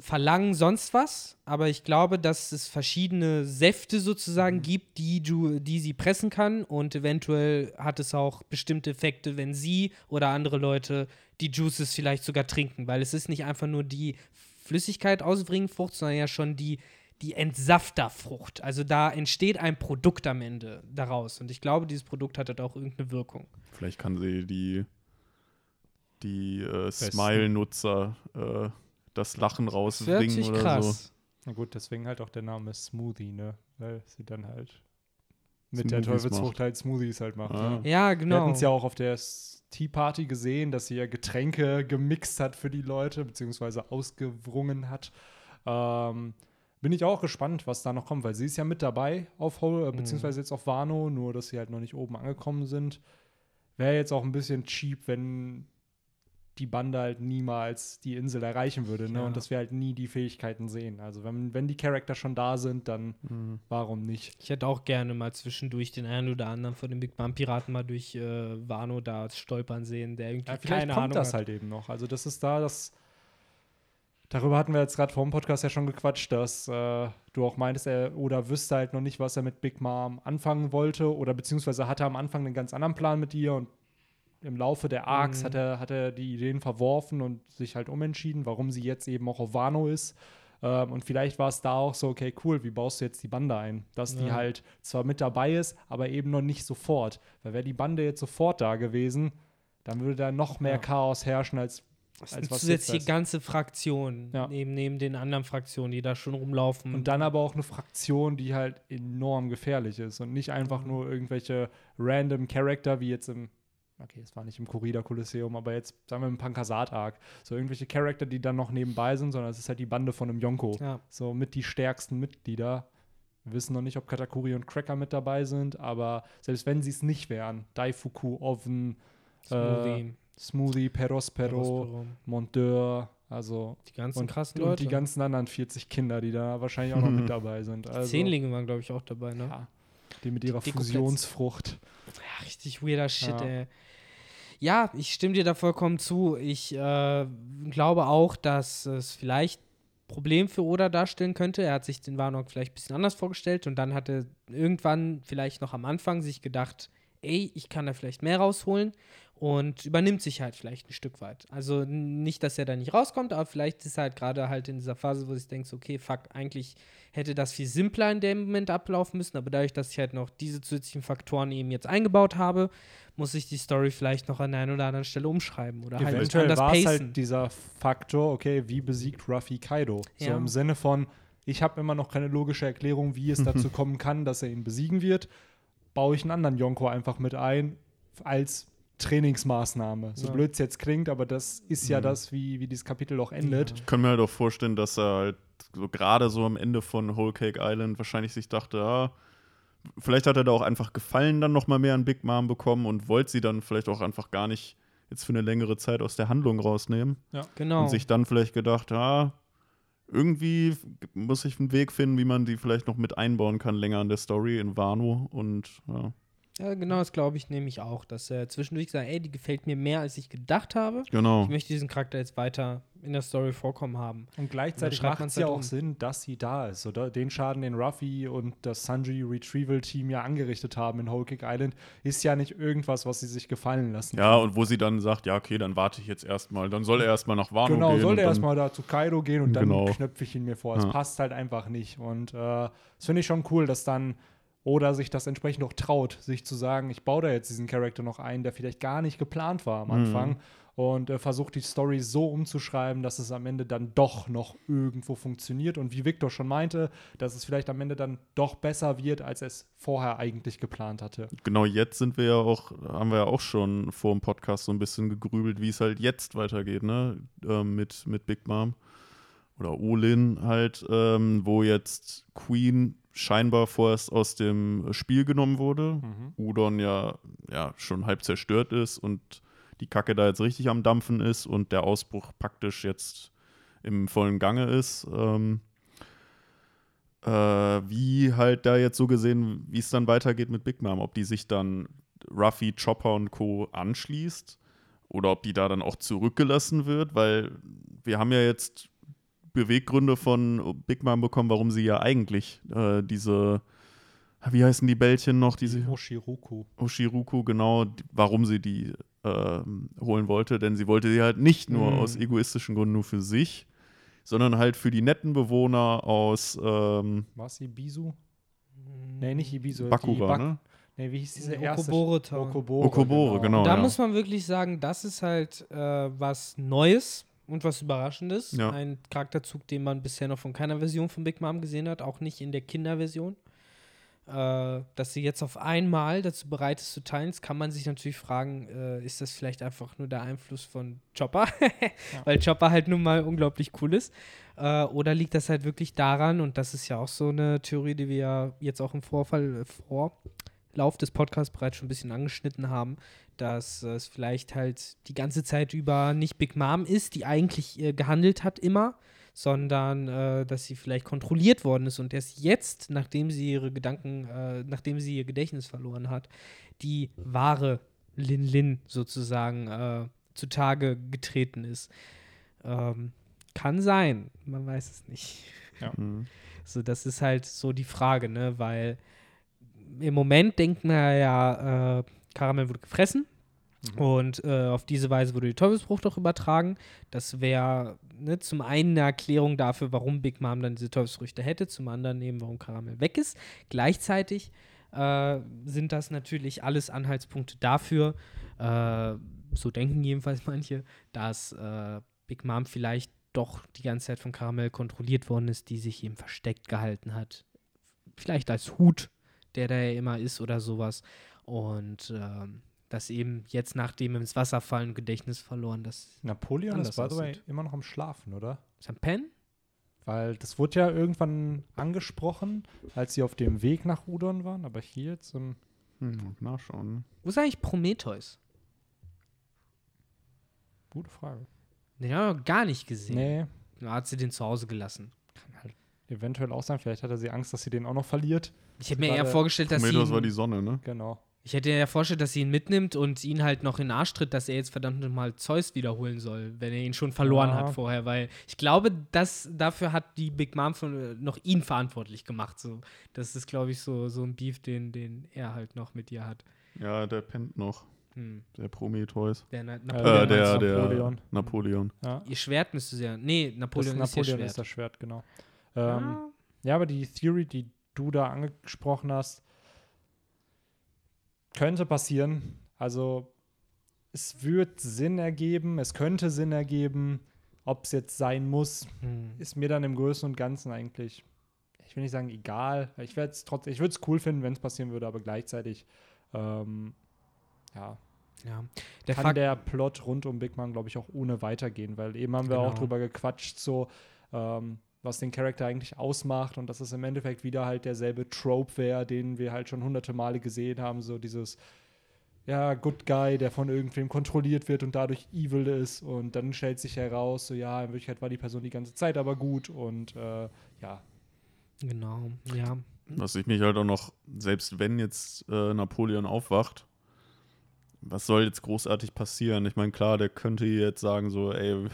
Verlangen, sonst was. Aber ich glaube, dass es verschiedene Säfte sozusagen gibt, die, du, die sie pressen kann. Und eventuell hat es auch bestimmte Effekte, wenn sie oder andere Leute die Juices vielleicht sogar trinken. Weil es ist nicht einfach nur die Flüssigkeit ausbringen Frucht, sondern ja schon die, die Entsafterfrucht. Also da entsteht ein Produkt am Ende daraus. Und ich glaube, dieses Produkt hat halt auch irgendeine Wirkung. Vielleicht kann sie die, die äh, Smile-Nutzer äh, das Lachen rausbringen oder krass. so. Na gut, deswegen halt auch der Name Smoothie, ne? Weil sie dann halt mit Smoothies der Teufelsfrucht macht. halt Smoothies halt macht. Ah. Ne? Ja, Wir genau. hatten es ja auch auf der Tea Party gesehen, dass sie ja Getränke gemixt hat für die Leute, beziehungsweise ausgewrungen hat. Ähm, bin ich auch gespannt, was da noch kommt, weil sie ist ja mit dabei auf Hole, Mhm. äh, beziehungsweise jetzt auf Wano, nur dass sie halt noch nicht oben angekommen sind. Wäre jetzt auch ein bisschen cheap, wenn die Bande halt niemals die Insel erreichen würde, ne? Ja. Und dass wir halt nie die Fähigkeiten sehen. Also wenn, wenn die Charakter schon da sind, dann Mhm. warum nicht? Ich hätte auch gerne mal zwischendurch den einen oder anderen von den Big Bang Piraten mal durch äh, Wano da stolpern sehen, der irgendwie Ja, vielleicht keine kommt Ahnung das hat. halt eben noch. Also das ist da, das darüber hatten wir jetzt gerade vor dem Podcast ja schon gequatscht, dass äh, du auch meintest, er oder wüsste halt noch nicht, was er mit Big Mom anfangen wollte oder beziehungsweise hatte am Anfang einen ganz anderen Plan mit ihr und im Laufe der Arcs Mhm. hat, er, hat er die Ideen verworfen und sich halt umentschieden, warum sie jetzt eben auch auf Wano ist. Ähm, und vielleicht war es da auch so, okay, cool, wie baust du jetzt die Bande ein? Dass die Ja. halt zwar mit dabei ist, aber eben noch nicht sofort. Weil wäre die Bande jetzt sofort da gewesen, dann würde da noch mehr Ja. Chaos herrschen als Das ist als eine was zusätzliche ganze Fraktion, Ja. neben, neben den anderen Fraktionen, die da schon rumlaufen. Und dann aber auch eine Fraktion, die halt enorm gefährlich ist und nicht einfach Mhm. nur irgendwelche random Charakter wie jetzt im, okay, es war nicht im Corrida Kolosseum, aber jetzt sagen wir im Pankasat Arc. So irgendwelche Charakter, die dann noch nebenbei sind, sondern es ist halt die Bande von einem Yonko. ja. So mit die stärksten Mitglieder. Wir wissen noch nicht, ob Katakuri und Cracker mit dabei sind, aber selbst wenn sie es nicht wären, Daifuku, Oven, Smoothie, Smoothie, Perospero, Perospero, Monteur, also die ganzen und, krassen und Leute. die ganzen anderen 40 Kinder, die da wahrscheinlich auch noch mit dabei sind. Also, Zehnlinge waren, glaube ich, auch dabei, ne? Ja, die mit ihrer Die. Fusionsfrucht. Ja, richtig weirder Shit, Ja. ey. Ja, ich stimme dir da vollkommen zu. Ich äh, glaube auch, dass es vielleicht Problem für Oda darstellen könnte. Er hat sich den Warnock vielleicht ein bisschen anders vorgestellt und dann hat er irgendwann vielleicht noch am Anfang sich gedacht, ey, ich kann da vielleicht mehr rausholen und übernimmt sich halt vielleicht ein Stück weit. Also nicht, dass er da nicht rauskommt, aber vielleicht ist er halt gerade halt in dieser Phase, wo sich denkst, okay, fuck, eigentlich hätte das viel simpler in dem Moment ablaufen müssen, aber dadurch, dass ich halt noch diese zusätzlichen Faktoren eben jetzt eingebaut habe, muss ich die Story vielleicht noch an der einen oder anderen Stelle umschreiben oder halt Eventuell anders war es pacen. halt dieser Faktor, okay, wie besiegt Ruffy Kaido? So Ja. im Sinne von, ich habe immer noch keine logische Erklärung, wie es dazu kommen kann, dass er ihn besiegen wird. Baue ich einen anderen Yonko einfach mit ein als Trainingsmaßnahme. So Ja. blöd es jetzt klingt, aber das ist ja Mhm. das, wie, wie dieses Kapitel auch endet. Ich kann mir halt auch vorstellen, dass er halt so gerade so am Ende von Whole Cake Island wahrscheinlich sich dachte, ah, vielleicht hat er da auch einfach Gefallen dann noch mal mehr an Big Mom bekommen und wollte sie dann vielleicht auch einfach gar nicht jetzt für eine längere Zeit aus der Handlung rausnehmen genau. und sich dann vielleicht gedacht, ah, irgendwie muss ich einen Weg finden, wie man die vielleicht noch mit einbauen kann länger in der Story in Wano und ja. Ja, genau, das glaube ich nämlich auch, dass er zwischendurch sagt, ey, die gefällt mir mehr, als ich gedacht habe. Genau. Ich möchte diesen Charakter jetzt weiter in der Story vorkommen haben. Und gleichzeitig macht es ja auch um. Sinn, dass sie da ist. Oder den Schaden, den Ruffy und das Sanji Retrieval Team ja angerichtet haben in Whole Cake Island, ist ja nicht irgendwas, was sie sich gefallen lassen. Ja, und wo sie dann sagt, ja, okay, dann warte ich jetzt erstmal. Dann soll er erstmal nach Wano Genau, gehen. soll und er dann- erstmal da zu Kaido gehen und dann Genau. knöpfe ich ihn mir vor. Es Ja. passt halt einfach nicht. Und äh, das finde ich schon cool, dass dann oder sich das entsprechend auch traut, sich zu sagen, ich baue da jetzt diesen Charakter noch ein, der vielleicht gar nicht geplant war Mhm. am Anfang und äh, versucht die Story so umzuschreiben, dass es am Ende dann doch noch irgendwo funktioniert und wie Victor schon meinte, dass es vielleicht am Ende dann doch besser wird, als es vorher eigentlich geplant hatte. Genau jetzt sind wir ja auch, haben wir ja auch schon vor dem Podcast so ein bisschen gegrübelt, wie es halt jetzt weitergeht, ne? Ähm, mit, mit Big Mom oder Olin halt, ähm, wo jetzt Queen scheinbar vorerst aus dem Spiel genommen wurde. Udon ja, ja schon halb zerstört ist und die Kacke da jetzt richtig am Dampfen ist und der Ausbruch praktisch jetzt im vollen Gange ist. Ähm, äh, wie halt da jetzt so gesehen, wie es dann weitergeht mit Big Mom, ob die sich dann Ruffy, Chopper und Co. anschließt oder ob die da dann auch zurückgelassen wird, weil wir haben ja jetzt Beweggründe von Big Mom bekommen, warum sie ja eigentlich äh, diese, wie heißen die Bällchen noch, diese Oshiruku. Oshiruku, genau, die, warum sie die ähm, holen wollte, denn sie wollte sie halt nicht nur Mhm. aus egoistischen Gründen nur für sich, sondern halt für die netten Bewohner aus ähm, Was, Ibisu? Nee, nicht Ibisu. die Bakura, Bak- ne? Nee, wie hieß diese erste? Okobore. Okobore, Okobore, genau. da ja. muss man wirklich sagen, das ist halt äh, was Neues und was Überraschendes. Ja. Ein Charakterzug, den man bisher noch von keiner Version von Big Mom gesehen hat, auch nicht in der Kinderversion. Äh, dass sie jetzt auf einmal dazu bereit ist zu teilen, das kann man sich natürlich fragen, äh, ist das vielleicht einfach nur der Einfluss von Chopper? Weil Chopper halt nun mal unglaublich cool ist. Äh, oder liegt das halt wirklich daran, und das ist ja auch so eine Theorie, die wir ja jetzt auch im Vorfall, äh, Vorlauf des Podcasts bereits schon ein bisschen angeschnitten haben, dass äh, es vielleicht halt die ganze Zeit über nicht Big Mom ist, die eigentlich äh, gehandelt hat immer, sondern äh, dass sie vielleicht kontrolliert worden ist und erst jetzt, nachdem sie ihre Gedanken, äh, nachdem sie ihr Gedächtnis verloren hat, die wahre Lin Lin sozusagen äh, zutage getreten ist. Ähm, kann sein, man weiß es nicht. Mhm. So, das ist halt so die Frage, ne? Weil im Moment denkt man ja, äh, Karamell wurde gefressen und äh, auf diese Weise wurde die Teufelsbruch doch übertragen. Das wäre ne, zum einen eine Erklärung dafür, warum Big Mom dann diese Teufelsfrüchte hätte, zum anderen eben, warum Karamell weg ist. Gleichzeitig äh, sind das natürlich alles Anhaltspunkte dafür, äh, so denken jedenfalls manche, dass äh, Big Mom vielleicht doch die ganze Zeit von Karamell kontrolliert worden ist, die sich eben versteckt gehalten hat. Vielleicht als Hut, der da ja immer ist oder sowas. Und ähm, dass eben jetzt nach dem ins Wasser fallen Gedächtnis verloren, das Napoleon ist, by the way, immer noch am Schlafen, oder? ist ein Pen? Weil das wurde ja irgendwann angesprochen, als sie auf dem Weg nach Udon waren, aber hier jetzt im Hm, nachschauen. ne? Wo ist eigentlich Prometheus? Gute Frage. Den haben wir noch gar nicht gesehen. Nee, Da hat sie den zu Hause gelassen. kann halt eventuell auch sein. Vielleicht hatte sie Angst, dass sie den auch noch verliert. Ich hätte mir eher vorgestellt, dass sie. Prometheus war die Sonne, ne? Genau. Ich hätte ja vorgestellt, dass sie ihn mitnimmt und ihn halt noch in den Arsch tritt, dass er jetzt verdammt nochmal Zeus wiederholen soll, wenn er ihn schon verloren Ja. hat vorher. Weil ich glaube, dass dafür hat die Big Mom von, äh, noch ihn verantwortlich gemacht. So. Das ist, glaube ich, so, so ein Beef, den, den er halt noch mit ihr hat. Ja, der pennt noch, Hm. der Prometheus. Der Na Napoleon Äh, der, der Napoleon. Napoleon. Ja. Ihr Schwert müsste sie ja. Nee, Das Napoleon, ist ihr Napoleon Schwert. ist das Schwert, genau. Ähm, Ja. ja, aber die Theory, die du da angesprochen hast, könnte passieren. Also es wird Sinn ergeben, es könnte Sinn ergeben. Ob es jetzt sein muss, Hm. ist mir dann im Großen und Ganzen eigentlich, ich will nicht sagen egal. Ich werde es trotzdem, ich würde es cool finden, wenn es passieren würde, aber gleichzeitig, ähm, ja, Ja. Der kann Fakt, der Plot rund um Big Mom, glaube ich, auch ohne weitergehen, weil eben haben wir auch Genau. drüber gequatscht, so, ähm, was den Charakter eigentlich ausmacht und dass es im Endeffekt wieder halt derselbe Trope wäre, den wir halt schon hunderte Male gesehen haben, so dieses ja, Good Guy, der von irgendwem kontrolliert wird und dadurch evil ist und dann stellt sich heraus, so ja, in Wirklichkeit war die Person die ganze Zeit aber gut und äh, ja, Genau, ja. Was ich mich halt auch noch, selbst wenn jetzt äh, Napoleon aufwacht, was soll jetzt großartig passieren? Ich meine, klar, der könnte jetzt sagen so, ey,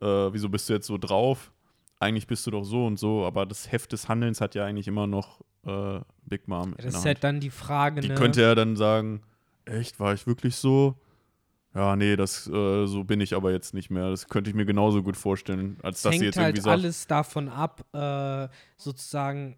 äh, wieso bist du jetzt so drauf? Eigentlich bist du doch so und so, aber das Heft des Handelns hat ja eigentlich immer noch äh, Big Mom. in Das ist halt dann die Frage, Die ne? könnte ja dann sagen, echt, war ich wirklich so? Ja, nee, das, äh, so bin ich aber jetzt nicht mehr. Das könnte ich mir genauso gut vorstellen, als dass sie hängt jetzt irgendwie halt sagt, alles davon ab, äh, sozusagen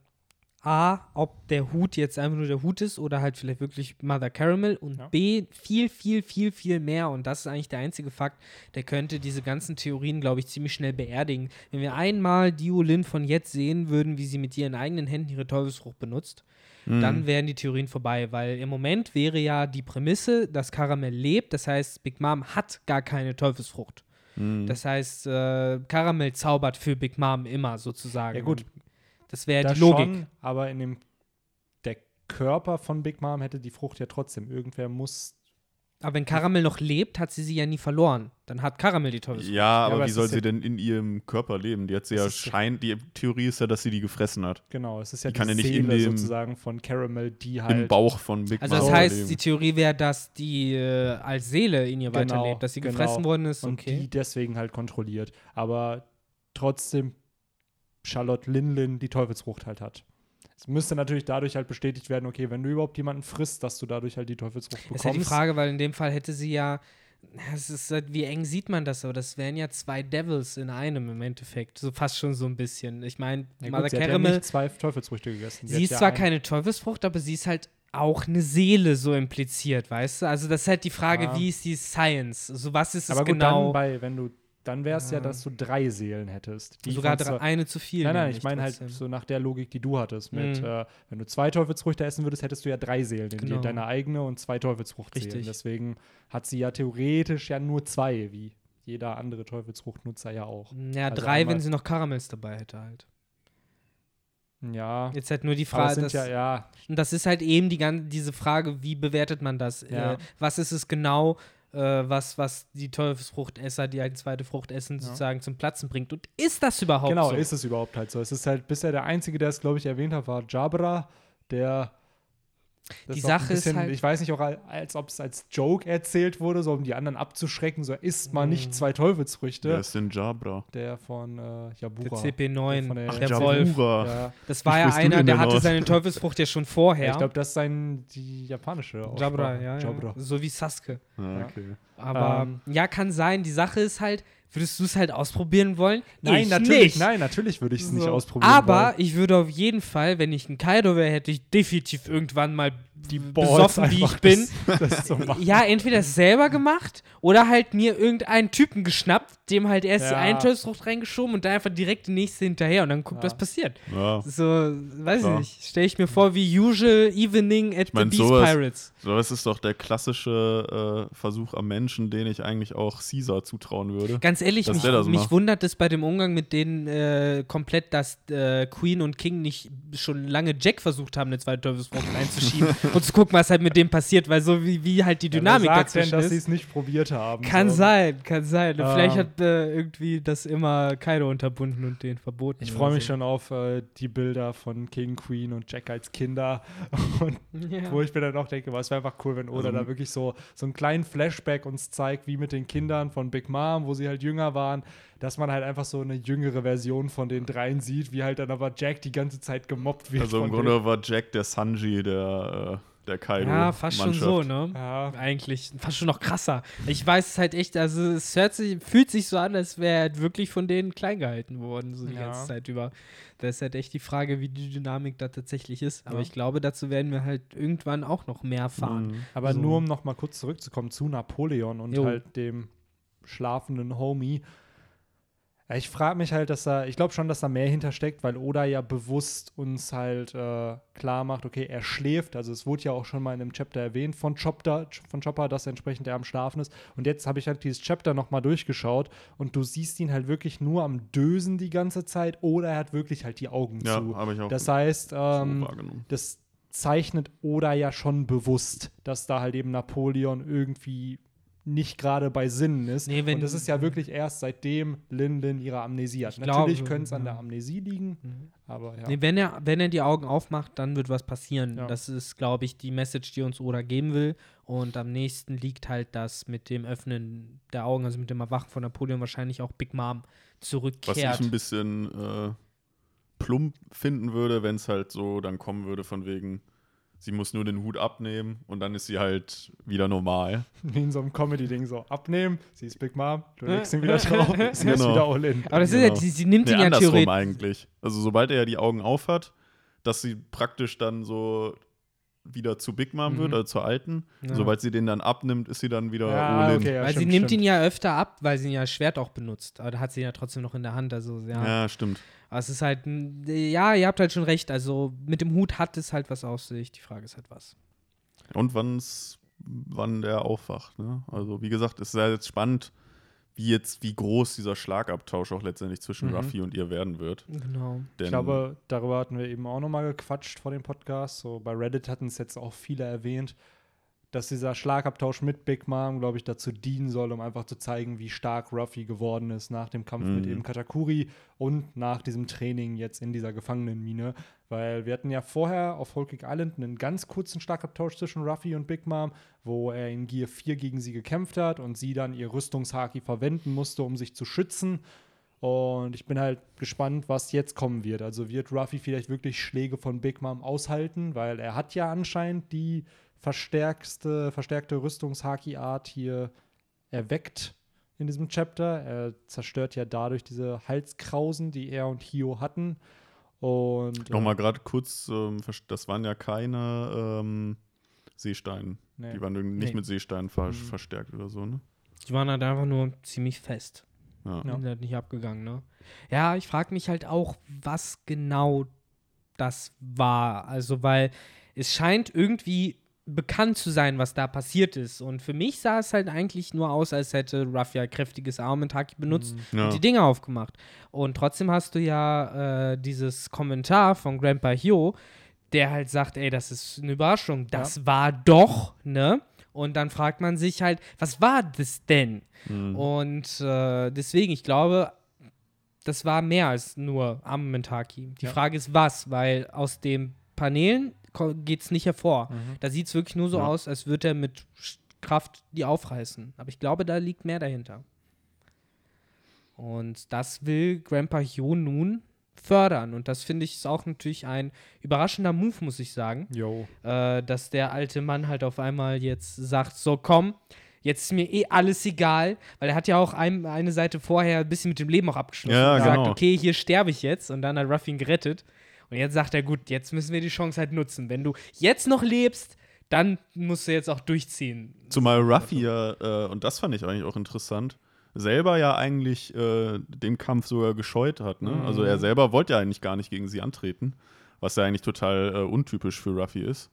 A, ob der Hut jetzt einfach nur der Hut ist oder halt vielleicht wirklich Mother Caramel und Ja. B, viel, viel, viel, viel mehr und das ist eigentlich der einzige Fakt, der könnte diese ganzen Theorien, glaube ich, ziemlich schnell beerdigen. Wenn wir einmal Dio Lin von jetzt sehen würden, wie sie mit ihren eigenen Händen ihre Teufelsfrucht benutzt, hm, dann wären die Theorien vorbei, weil im Moment wäre ja die Prämisse, dass Karamell lebt, das heißt, Big Mom hat gar keine Teufelsfrucht. hm, Das heißt, äh, Karamell zaubert für Big Mom immer sozusagen. Ja, gut. Das wäre die Logik. schon, aber in dem der Körper von Big Mom hätte die Frucht ja trotzdem. Irgendwer muss. Aber wenn Karamell noch lebt, hat sie sie ja nie verloren. Dann hat Karamell die Teufelsfrucht. ja, aber aber wie soll sie ja- denn in ihrem Körper leben? Die hat sie ja ja- scheint, die Theorie ist ja, dass sie die gefressen hat. Genau, es ist ja Die die, kann ja nicht in Seele dem- sozusagen von Caramel, die halt. Im Bauch von Big Also Mom das heißt, leben. die Theorie wäre, dass die äh, als Seele in ihr Genau, weiterlebt, dass sie genau. gefressen worden ist. und Okay. die deswegen halt kontrolliert. Aber trotzdem Charlotte Linlin die Teufelsfrucht halt hat. Es müsste natürlich dadurch halt bestätigt werden, okay, wenn du überhaupt jemanden frisst, dass du dadurch halt die Teufelsfrucht Das bekommst. ist ja die Frage, weil in dem Fall hätte sie ja. Es ist halt, wie eng sieht man das? Aber das wären ja zwei Devils in einem im Endeffekt. So fast schon so ein bisschen. Ich meine, ja, Mother sie ja Caramel, nicht zwei Teufelsfrüchte gegessen. sie hat ist ja zwar ein- keine Teufelsfrucht, aber sie ist halt auch eine Seele so impliziert, weißt du? Also das ist halt die Frage, Ja. wie ist die Science? So was ist es Aber gut, genau? dann bei, wenn du, dann wäre es ja. Ja. dass du drei Seelen hättest. die Sogar drei, eine zu viel. Nein, nein, ich meine halt so nach der Logik, die du hattest. Mit, Mhm. äh, wenn du zwei Teufelsfrüchte essen würdest, hättest du ja drei Seelen. Genau. Deine eigene und zwei Teufelsfruchtseelen. Richtig. Deswegen hat sie ja theoretisch ja nur zwei, wie jeder andere Teufelsfruchtnutzer ja auch. Ja, also drei, einmal- wenn sie noch Karamels dabei hätte halt. Ja. Jetzt halt nur die Frage, das, ja, ja, und das ist halt eben die ganze, diese Frage, wie bewertet man das? Ja. Äh, was ist es genau, äh, was, was die Teufelsfruchtesser, die eine zweite Frucht essen, Ja. sozusagen zum Platzen bringt? Und ist das überhaupt genau, so? ist es überhaupt halt so. Es ist halt bisher der Einzige, der es, glaube ich, erwähnt hat, war Jabra, der. Das Die Sache ist halt- Ich weiß nicht, auch al- als ob es als Joke erzählt wurde, so um die anderen abzuschrecken, so isst mal Mhm. nicht zwei Teufelsfrüchte. Wer ist denn Jabra? Der von äh, der Jabura. CP9, Von der- der Ach, Wolf. Ja. Das war ja einer, der hatte aus? seine Teufelsfrucht ja schon vorher. Ja, ich glaube, das ist sein, die japanische Jabra, Aussprache. ja, ja. Jabra. So wie Sasuke. Ah, Ja. okay. Aber Ähm. ja, kann sein. Die Sache ist halt, würdest du es halt ausprobieren wollen? Nein, ich natürlich, nicht. nein, natürlich würde ich es nicht So. ausprobieren Aber wollen. ich würde auf jeden Fall, wenn ich ein Kaido wäre, hätte ich definitiv irgendwann mal Die besoffen, wie ich bin. Das, das machen. Ja, entweder selber gemacht oder halt mir irgendeinen Typen geschnappt, dem halt erst die Ja. eine Teufelsfrucht reingeschoben und dann einfach direkt die nächste hinterher und dann guckt, Ja. was passiert. Ja. So, weiß ich nicht. Stelle ich mir vor, wie usual evening at mein, the Beast sowas- Pirates. So, das ist doch der klassische äh, Versuch am Menschen, den ich eigentlich auch Caesar zutrauen würde. Ganz ehrlich, Dass mich, mich wundert es bei dem Umgang mit denen äh, komplett, dass äh, Queen und King nicht schon lange Jack versucht haben, eine zweite Teufelsfrucht reinzuschieben und zu gucken, was halt mit dem passiert, weil so wie, wie halt die Dynamik ja, sagt denn, dass sie es nicht probiert haben? Kann so. sein, kann sein. Ähm. Vielleicht hat äh, irgendwie das immer Kaido unterbunden und den verboten. Ich freue mich so. schon auf äh, die Bilder von King, Queen und Jack als Kinder. Und Ja. wo ich mir dann auch denke, was wäre einfach cool, wenn Oda Also- da wirklich so, so einen kleinen Flashback uns zeigt, wie mit den Kindern von Big Mom, wo sie halt jünger waren, dass man halt einfach so eine jüngere Version von den dreien sieht, wie halt dann aber Jack die ganze Zeit gemobbt wird. Also im von Grunde war Jack der Sanji der, äh, der Kaido. Ja, fast schon so, ne? denen. Ja, Eigentlich fast schon noch krasser. Ich weiß es halt echt, also es hört sich, fühlt sich so an, als wäre halt wirklich von denen klein gehalten worden, so die Ja. ganze Zeit über. Da ist halt echt die Frage, wie die Dynamik da tatsächlich ist. Aber Ja. ich glaube, dazu werden wir halt irgendwann auch noch mehr erfahren. Mhm. aber So. nur um noch mal kurz zurückzukommen zu Napoleon und Jo. halt dem schlafenden Homie. Ich frage mich halt, dass da, ich glaube schon, dass da mehr hintersteckt, weil Oda ja bewusst uns halt äh, klar macht, okay, er schläft. Also es wurde ja auch schon mal in einem Chapter erwähnt von Chopper, von Chopper, dass entsprechend er am Schlafen ist. Und jetzt habe ich halt dieses Chapter noch mal durchgeschaut und du siehst ihn halt wirklich nur am Dösen die ganze Zeit oder er hat wirklich halt die Augen Ja, zu. habe ich auch Das heißt, ähm, das zeichnet Oda ja schon bewusst, dass da halt eben Napoleon irgendwie nicht gerade bei Sinnen ist. Nee, wenn- und das ist ja wirklich erst seitdem Lin Lin ihre Amnesie hat. Ich Natürlich könnte es an der Amnesie liegen, Mhm. aber ja. Nee, wenn, er, wenn er die Augen aufmacht, dann wird was passieren. Ja. Das ist, glaube ich, die Message, die uns Oda geben will. Und am nächsten liegt halt das mit dem Öffnen der Augen, also mit dem Erwachen von Napoleon, wahrscheinlich auch Big Mom Was zurückkehrt. ich ein bisschen äh, plump finden würde, wenn es halt so dann kommen würde, von wegen, sie muss nur den Hut abnehmen und dann ist sie halt wieder normal. Wie in so einem Comedy-Ding so abnehmen, sie ist Big Mom, du legst ihn wieder drauf, sie ist Genau. wieder all in. Aber das ist ja, Genau. sie, sie nimmt Nee, ihn ja andersrum theoretisch. eigentlich. Also sobald er ja die Augen auf hat, dass sie praktisch dann so wieder zu Big Mom wird, Mhm. also zur alten. Ja. Sobald sie den dann abnimmt, ist sie dann wieder Ja, okay, ja, weil sie stimmt, nimmt stimmt. ihn ja öfter ab, weil sie ihn ja Schwert auch benutzt. Aber da hat sie ihn ja trotzdem noch in der Hand. Also, ja. Ja, stimmt. Aber es ist halt, ein- ja, ihr habt halt schon recht. Also, mit dem Hut hat es halt was auf sich. Die Frage ist halt was. Und wann's, wann der aufwacht. Ne? Also wie gesagt, es ist ja jetzt spannend, wie jetzt, wie groß dieser Schlagabtausch auch letztendlich zwischen Mhm. Ruffy und ihr werden wird. Genau. Denn, Ich glaube, darüber hatten wir eben auch nochmal gequatscht vor dem Podcast. So bei Reddit hatten es jetzt auch viele erwähnt, dass dieser Schlagabtausch mit Big Mom, glaube ich, dazu dienen soll, um einfach zu zeigen, wie stark Ruffy geworden ist nach dem Kampf mit Mhm. eben Katakuri und nach diesem Training jetzt in dieser Gefangenenmine. Weil wir hatten ja vorher auf Whole Cake Island einen ganz kurzen Schlagabtausch zwischen Ruffy und Big Mom, wo er in Gear 4 gegen sie gekämpft hat und sie dann ihr Rüstungshaki verwenden musste, um sich zu schützen. Und ich bin halt gespannt, was jetzt kommen wird. Also wird Ruffy vielleicht wirklich Schläge von Big Mom aushalten, weil er hat ja anscheinend die verstärkste, verstärkte Rüstungshaki-Art hier erweckt in diesem Chapter. Er zerstört ja dadurch diese Halskrausen, die er und Hio hatten. Und Nochmal gerade kurz, ähm, das waren ja keine ähm, Seesteine. Nee. Die waren nicht Nee. mit Seesteinen ver Mhm. verstärkt oder so, ne? Die waren halt einfach nur ziemlich fest. Ja. Ja. Sind halt nicht abgegangen, ne? Ja, ich frage mich halt auch, was genau das war. Also, weil es scheint irgendwie bekannt zu sein, was da passiert ist. Und für mich sah es halt eigentlich nur aus, als hätte Ruffy ein kräftiges Armentaki benutzt Ja. und die Dinge aufgemacht. Und trotzdem hast du ja äh, dieses Kommentar von Grandpa Hyo, der halt sagt, ey, das ist eine Überraschung. Das war doch, ne? Und dann fragt man sich halt, was war das denn? Mhm. Und äh, deswegen, ich glaube, das war mehr als nur Armentaki. Die Ja. Frage ist, was? Weil aus den Paneelen geht es nicht hervor. Mhm. Da sieht es wirklich nur so Ja. aus, als würde er mit Kraft die aufreißen. Aber ich glaube, da liegt mehr dahinter. Und das will Grandpa Hyo nun fördern. Und das finde ich ist auch natürlich ein überraschender Move, muss ich sagen Jo. äh, dass der alte Mann halt auf einmal jetzt sagt, so komm, jetzt ist mir eh alles egal, weil er hat ja auch ein, eine Seite vorher ein bisschen mit dem Leben auch abgeschlossen Ja, und gesagt, genau. okay, hier sterbe ich jetzt und dann hat Ruffy ihn gerettet und jetzt sagt er, gut, jetzt müssen wir die Chance halt nutzen. Wenn du jetzt noch lebst, dann musst du jetzt auch durchziehen. Zumal Ruffy ja, äh, und das fand ich eigentlich auch interessant, selber ja eigentlich äh, den Kampf sogar gescheut hat. Ne? Mhm. Also er selber wollte ja eigentlich gar nicht gegen sie antreten, was ja eigentlich total äh, untypisch für Ruffy ist.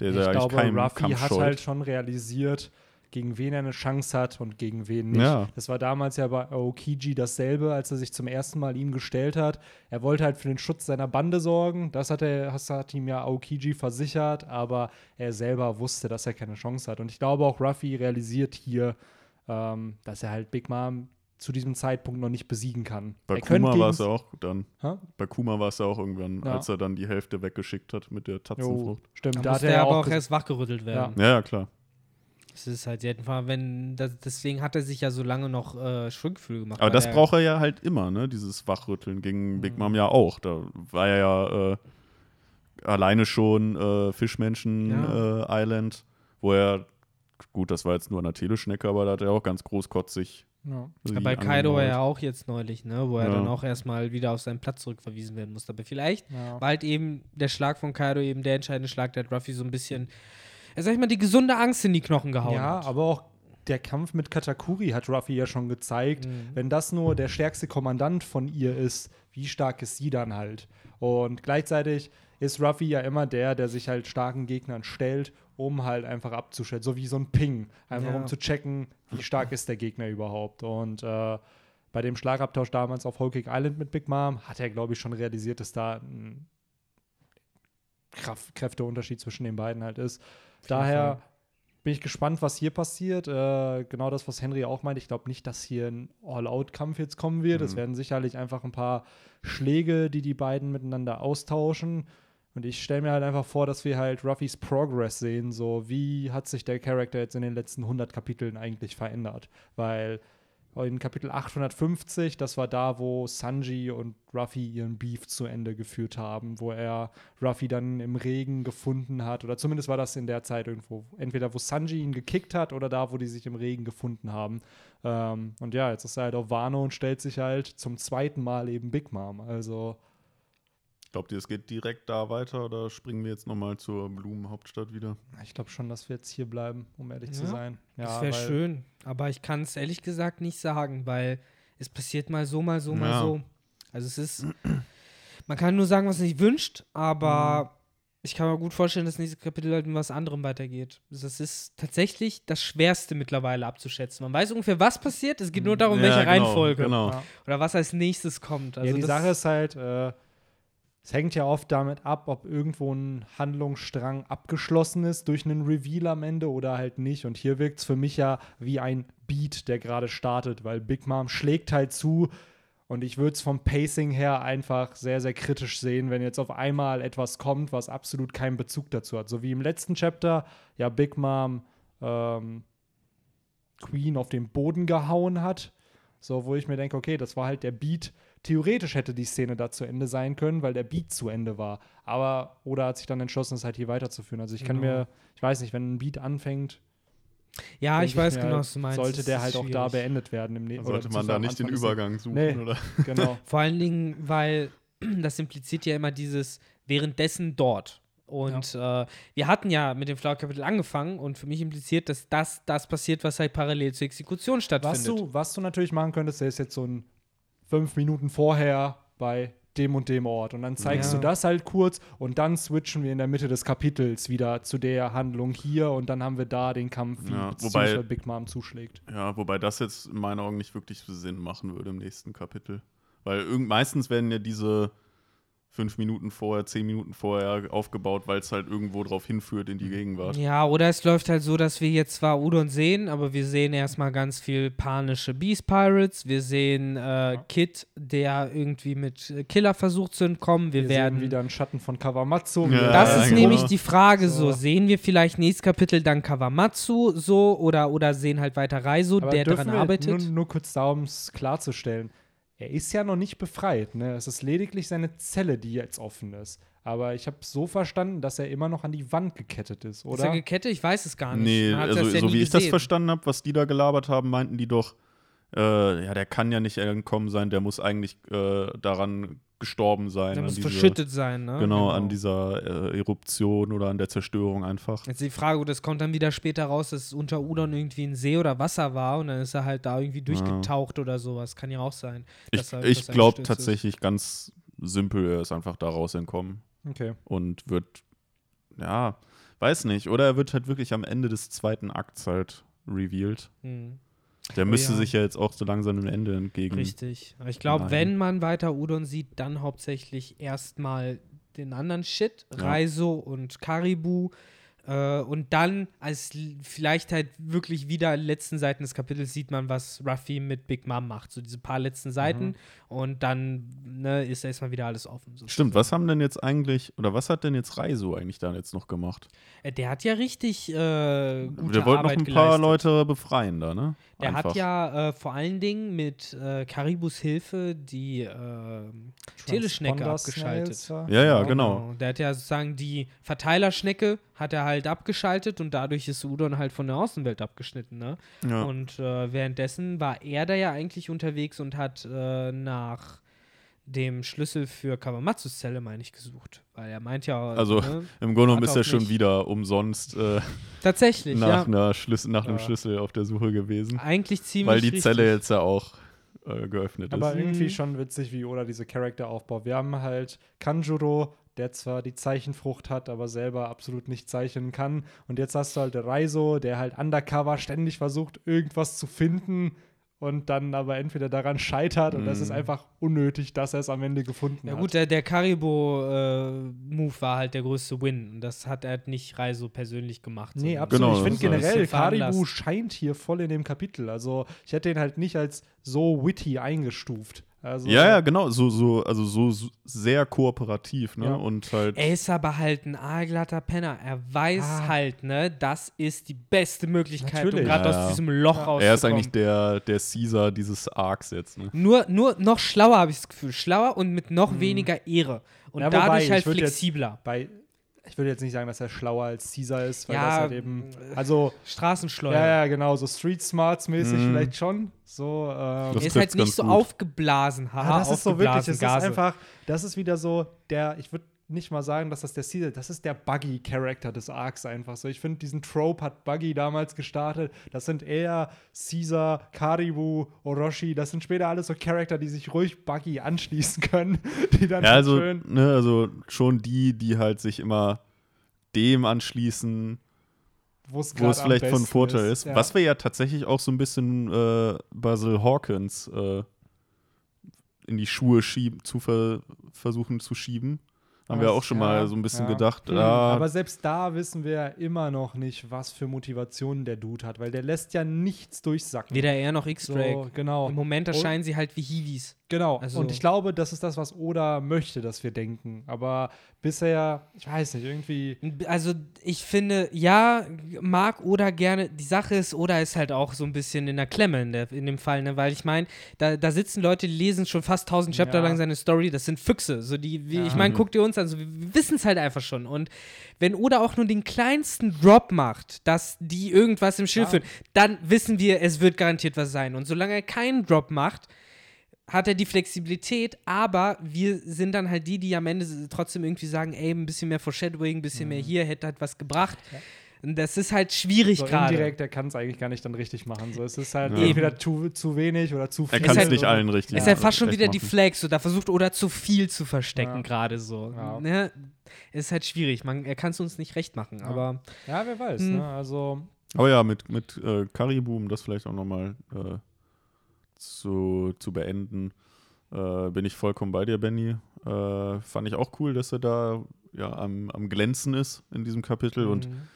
Der Ich ja eigentlich glaube, keinen Ruffy Kampf hat scheut. halt schon realisiert, gegen wen er eine Chance hat und gegen wen nicht. Ja. Das war damals ja bei Aokiji dasselbe, als er sich zum ersten Mal ihm gestellt hat. Er wollte halt für den Schutz seiner Bande sorgen. Das hat, er, das hat ihm ja Aokiji versichert, aber er selber wusste, dass er keine Chance hat. Und ich glaube auch, Ruffy realisiert hier, ähm, dass er halt Big Mom zu diesem Zeitpunkt noch nicht besiegen kann. Bei er Kuma war es ja auch dann. Hä? Bei Kuma war es ja auch irgendwann, Ja. als er dann die Hälfte weggeschickt hat mit der Jo, Tatzenfrucht. stimmt. Da Da hat musste er er ja aber auch erst wachgerüttelt werden. Ja, ja, klar. Das ist halt jedenfalls, wenn, das, deswegen hat er sich ja so lange noch äh, Schuldgefühl gemacht. Aber das er- braucht er ja halt immer, ne? Dieses Wachrütteln gegen Big Mom ja auch. Da war er ja äh, alleine schon äh, Fischmenschen Ja. äh, Island, wo er, gut, das war jetzt nur eine Teleschnecke, aber da hat er auch ganz großkotzig. Ja. sie bei Kaido angemault. ja auch jetzt neulich, ne, wo er Ja. dann auch erstmal wieder auf seinen Platz zurückverwiesen werden musste. Aber vielleicht Ja. war halt eben der Schlag von Kaido eben der entscheidende Schlag, der hat Ruffy so ein bisschen, ja, sag ich mal, die gesunde Angst in die Knochen gehauen Ja, hat. aber auch der Kampf mit Katakuri hat Ruffy ja schon gezeigt. Mhm. Wenn das nur der stärkste Kommandant von ihr ist, wie stark ist sie dann halt? Und gleichzeitig ist Ruffy ja immer der, der sich halt starken Gegnern stellt, um halt einfach abzuschätzen. So wie so ein Ping. Einfach Ja. um zu checken, wie stark ist der Gegner überhaupt. Und äh, bei dem Schlagabtausch damals auf Whole Cake Island mit Big Mom hat er, glaube ich, schon realisiert, dass da ein Kraft Kräfteunterschied zwischen den beiden halt ist. Daher Fall. bin ich gespannt, was hier passiert. Äh, genau das, was Henry auch meint. Ich glaube nicht, dass hier ein All-Out-Kampf jetzt kommen wird. Es Mhm. werden sicherlich einfach ein paar Schläge, die die beiden miteinander austauschen. Und ich stelle mir halt einfach vor, dass wir halt Ruffys Progress sehen. So, wie hat sich der Charakter jetzt in den letzten 100 Kapiteln eigentlich verändert? Weil in Kapitel 850, das war da, wo Sanji und Ruffy ihren Beef zu Ende geführt haben, wo er Ruffy dann im Regen gefunden hat. Oder zumindest war das in der Zeit irgendwo. Entweder wo Sanji ihn gekickt hat oder da, wo die sich im Regen gefunden haben. Ähm, und ja, jetzt ist er halt auf Wano und stellt sich halt zum zweiten Mal eben Big Mom. Also. Glaubt ihr, es geht direkt da weiter oder springen wir jetzt nochmal zur Blumenhauptstadt wieder? Ich glaube schon, dass wir jetzt hier bleiben, um ehrlich zu Ja, sein. Ja, das wäre schön. Aber ich kann es ehrlich gesagt nicht sagen, weil es passiert mal so, mal so, mal Ja. so. Also es ist, man kann nur sagen, was man sich wünscht, aber Mhm. ich kann mir gut vorstellen, dass das nächste Kapitel halt in was anderem weitergeht. Das ist tatsächlich das Schwerste mittlerweile abzuschätzen. Man weiß ungefähr, was passiert, es geht nur darum, Ja, welche genau, Reihenfolge Genau. Oder was als nächstes kommt. Also ja, die das- Sache ist halt, äh, es hängt ja oft damit ab, ob irgendwo ein Handlungsstrang abgeschlossen ist durch einen Reveal am Ende oder halt nicht. Und hier wirkt es für mich ja wie ein Beat, der gerade startet, weil Big Mom schlägt halt zu. Und ich würde es vom Pacing her einfach sehr, sehr kritisch sehen, wenn jetzt auf einmal etwas kommt, was absolut keinen Bezug dazu hat. So wie im letzten Chapter, ja, Big Mom ähm, Queen auf den Boden gehauen hat. So, wo ich mir denke, okay, das war halt der Beat. Theoretisch hätte die Szene da zu Ende sein können, weil der Beat zu Ende war. Aber Oda hat sich dann entschlossen, es halt hier weiterzuführen. Also ich kann Genau. mir, ich weiß nicht, wenn ein Beat anfängt, ja, ich weiß mir genau, was du meinst. sollte der halt auch da schwierig. beendet werden. Im oder sollte man da nicht den Übergang suchen, Nee. oder? Genau. Vor allen Dingen, weil das impliziert ja immer dieses währenddessen dort. Und äh, wir hatten ja mit dem Flower-Kapitel angefangen und für mich impliziert, dass das das passiert, was halt parallel zur Exekution Was stattfindet. du, was du natürlich machen könntest, der ist jetzt so ein fünf Minuten vorher bei dem und dem Ort. Und dann zeigst Ja. du das halt kurz und dann switchen wir in der Mitte des Kapitels wieder zu der Handlung hier und dann haben wir da den Kampf, wie Ja, wobei- Big Mom zuschlägt. Ja, wobei das jetzt in meinen Augen nicht wirklich Sinn machen würde im nächsten Kapitel. Weil irgend, meistens werden ja diese fünf Minuten vorher, zehn Minuten vorher aufgebaut, weil es halt irgendwo drauf hinführt in die Gegenwart. Ja, oder es läuft halt so, dass wir jetzt zwar Udon sehen, aber wir sehen erstmal ganz viel panische Beast Pirates. Wir sehen äh, Kid, der irgendwie mit Killer versucht zu entkommen. Wir, Wir werden sehen wieder einen Schatten von Kawamatsu. Ja, Das Ja, ist genau. nämlich die Frage so. So. Sehen wir vielleicht nächstes Kapitel dann Kawamatsu so oder, oder sehen halt weiter Raizo, Aber der daran arbeitet? Nur, nur kurz da, um es klarzustellen. Er ist ja noch nicht befreit. Ne? Es ist lediglich seine Zelle, die jetzt offen ist. Aber ich habe so verstanden, dass er immer noch an die Wand gekettet ist, Ist er oder? gekettet? Ich weiß es gar nicht. Nee, also ja so wie ich das verstanden habe, was die da gelabert haben, meinten die doch, äh, ja, der kann ja nicht entkommen sein, der muss eigentlich äh, daran gestorben sein. Der muss diese- verschüttet sein, ne? Genau, an dieser äh, Eruption oder an der Zerstörung einfach. Jetzt die Frage, das kommt dann wieder später raus, dass es unter Udon irgendwie ein See oder Wasser war und dann ist er halt da irgendwie durchgetaucht oder sowas. Kann ja auch sein. Ich, dass er- ich dass er glaube gestürzt ist. tatsächlich ganz simpel, er ist einfach daraus entkommen Okay. und wird, ja, weiß nicht. Oder er wird halt wirklich am Ende des zweiten Akts halt revealed. Hm. Der müsste ja. sich ja jetzt auch so langsam dem Ende entgegen. Richtig. Aber ich glaube, wenn man weiter Udon sieht, dann hauptsächlich erstmal den anderen Shit, Ja. Raizo und Karibu. Äh, und dann, als vielleicht halt wirklich wieder letzten Seiten des Kapitels sieht man, was Ruffy mit Big Mom macht. So diese paar letzten Seiten. Mhm. Und dann ne, ist erstmal wieder alles offen. Stimmt, sozusagen. was haben denn jetzt eigentlich, oder was hat denn jetzt Reiso eigentlich da jetzt noch gemacht? Äh, Der hat ja richtig äh, gute Der wollte noch ein paar geleistet. Leute befreien da, ne? Der Einfach. hat ja äh, vor allen Dingen mit äh, Karibus Hilfe die äh, Teleschnecke abgeschaltet. Ja, ja, genau. Der hat ja sozusagen die Verteilerschnecke hat er halt abgeschaltet und dadurch ist Udon halt von der Außenwelt abgeschnitten, ne? Ja. Und äh, währenddessen war er da ja eigentlich unterwegs und hat äh, nach dem Schlüssel für Kawamatsus Zelle, meine ich, gesucht. Weil er meint ja. Also, ne? Im Grunde genommen ist er schon nicht- wieder umsonst äh, Tatsächlich, nach, ja. einer Schlüssel, nach einem Ja. Schlüssel auf der Suche gewesen. Eigentlich ziemlich. Weil die richtig. Zelle jetzt ja auch äh, geöffnet Aber ist. irgendwie Mhm. schon witzig, wie Oda diese Charakter aufbaut. Wir haben halt Kanjuro, der zwar die Zeichenfrucht hat, aber selber absolut nicht zeichnen kann. Und jetzt hast du halt Raizo, der halt undercover ständig versucht, irgendwas zu finden, und dann aber entweder daran scheitert und das ist Mhm. einfach unnötig, dass er es am Ende gefunden Ja hat. gut, der, der Karibo-Move war halt der größte Win. Und das hat er nicht Reiso persönlich gemacht. Nee, absolut. Genau, ich finde generell. Karibu scheint hier voll in dem Kapitel. Also ich hätte ihn halt nicht als so witty eingestuft. Also, Ja, ja, genau, so, so, also so, so sehr kooperativ, ne? Ja. Und halt. Er ist aber halt ein aalglatter Penner. Er weiß Ah. halt, ne, das ist die beste Möglichkeit, um gerade Ja, aus diesem Loch Ja. rauszukommen. er ist eigentlich der, der Caesar dieses Arcs jetzt, ne? Nur, nur noch schlauer, habe ich das Gefühl. Schlauer und mit noch weniger Ehre. Und. Ja, wobei, dadurch ich halt flexibler. Bei, ich würde jetzt nicht sagen, dass er schlauer als Caesar ist, weil Ja, das halt eben. Also, Straßenschleuder. ja, ja, genau, so Street Smarts mäßig Mhm. vielleicht schon. So, ähm, Das er ist halt nicht so gut. aufgeblasen. Haha, Ja, das ist so wirklich, es ist einfach, das ist wieder so der, ich würde nicht mal sagen, dass das der Caesar, das ist der Buggy-Charakter des Arcs einfach so. Ich finde, diesen Trope hat Buggy damals gestartet. Das sind eher Caesar, Karibu, Orochi, das sind später alles so Charakter, die sich ruhig Buggy anschließen können, die dann Ja, also, schön ne, also schon die, die halt sich immer dem anschließen, wo es vielleicht von Vorteil ist. Ja. Was wir ja tatsächlich auch so ein bisschen äh, Basil Hawkins äh, in die Schuhe schieben, zu ver versuchen zu schieben. Haben wir auch schon ja, mal so ein bisschen ja. gedacht. Hm, ah, Aber selbst da wissen wir ja immer noch nicht, was für Motivationen der Dude hat, weil der lässt ja nichts durchsacken. Weder er noch X-Drake. so, genau. Im Moment Und- erscheinen sie halt wie Hiwis. Genau, Also- und ich glaube, das ist das, was Oda möchte, dass wir denken. Aber bisher, ich weiß nicht, irgendwie. Also ich finde, ja, mag Oda gerne. Die Sache ist, Oda ist halt auch so ein bisschen in der Klemme in, der, in dem Fall, ne? weil ich meine, da, da sitzen Leute, die lesen schon fast tausend Chapter Ja. lang seine Story. Das sind Füchse. So die, wie, Ja. Ich meine, guck dir uns an, so, wir wissen es halt einfach schon. Und wenn Oda auch nur den kleinsten Drop macht, dass die irgendwas im Schild Ja. führen, dann wissen wir, es wird garantiert was sein. Und solange er keinen Drop macht, hat er die Flexibilität, aber wir sind dann halt die, die am Ende trotzdem irgendwie sagen, ey, ein bisschen mehr Foreshadowing, ein bisschen mehr hier, hätte halt was gebracht. Und das ist halt schwierig So gerade. indirekt, der kann es eigentlich gar nicht dann richtig machen. So, es ist halt Ja. entweder zu, zu wenig oder zu viel. er kann es halt- nicht allen richtig Ist Ja, halt fast schon wieder die machen. Flags, so da versucht Oda zu viel zu verstecken, Ja. gerade so. Ja. Ne? Ist halt schwierig, man, er kann es uns nicht recht machen, aber Ja, wer weiß. Hm. Ne? Also, Aber ja, mit, mit äh, Karibu, um das vielleicht auch nochmal äh, zu, zu beenden, äh, bin ich vollkommen bei dir, Benny. Äh, fand ich auch cool, dass er da ja, am, am Glänzen ist in diesem Kapitel. Und Mhm.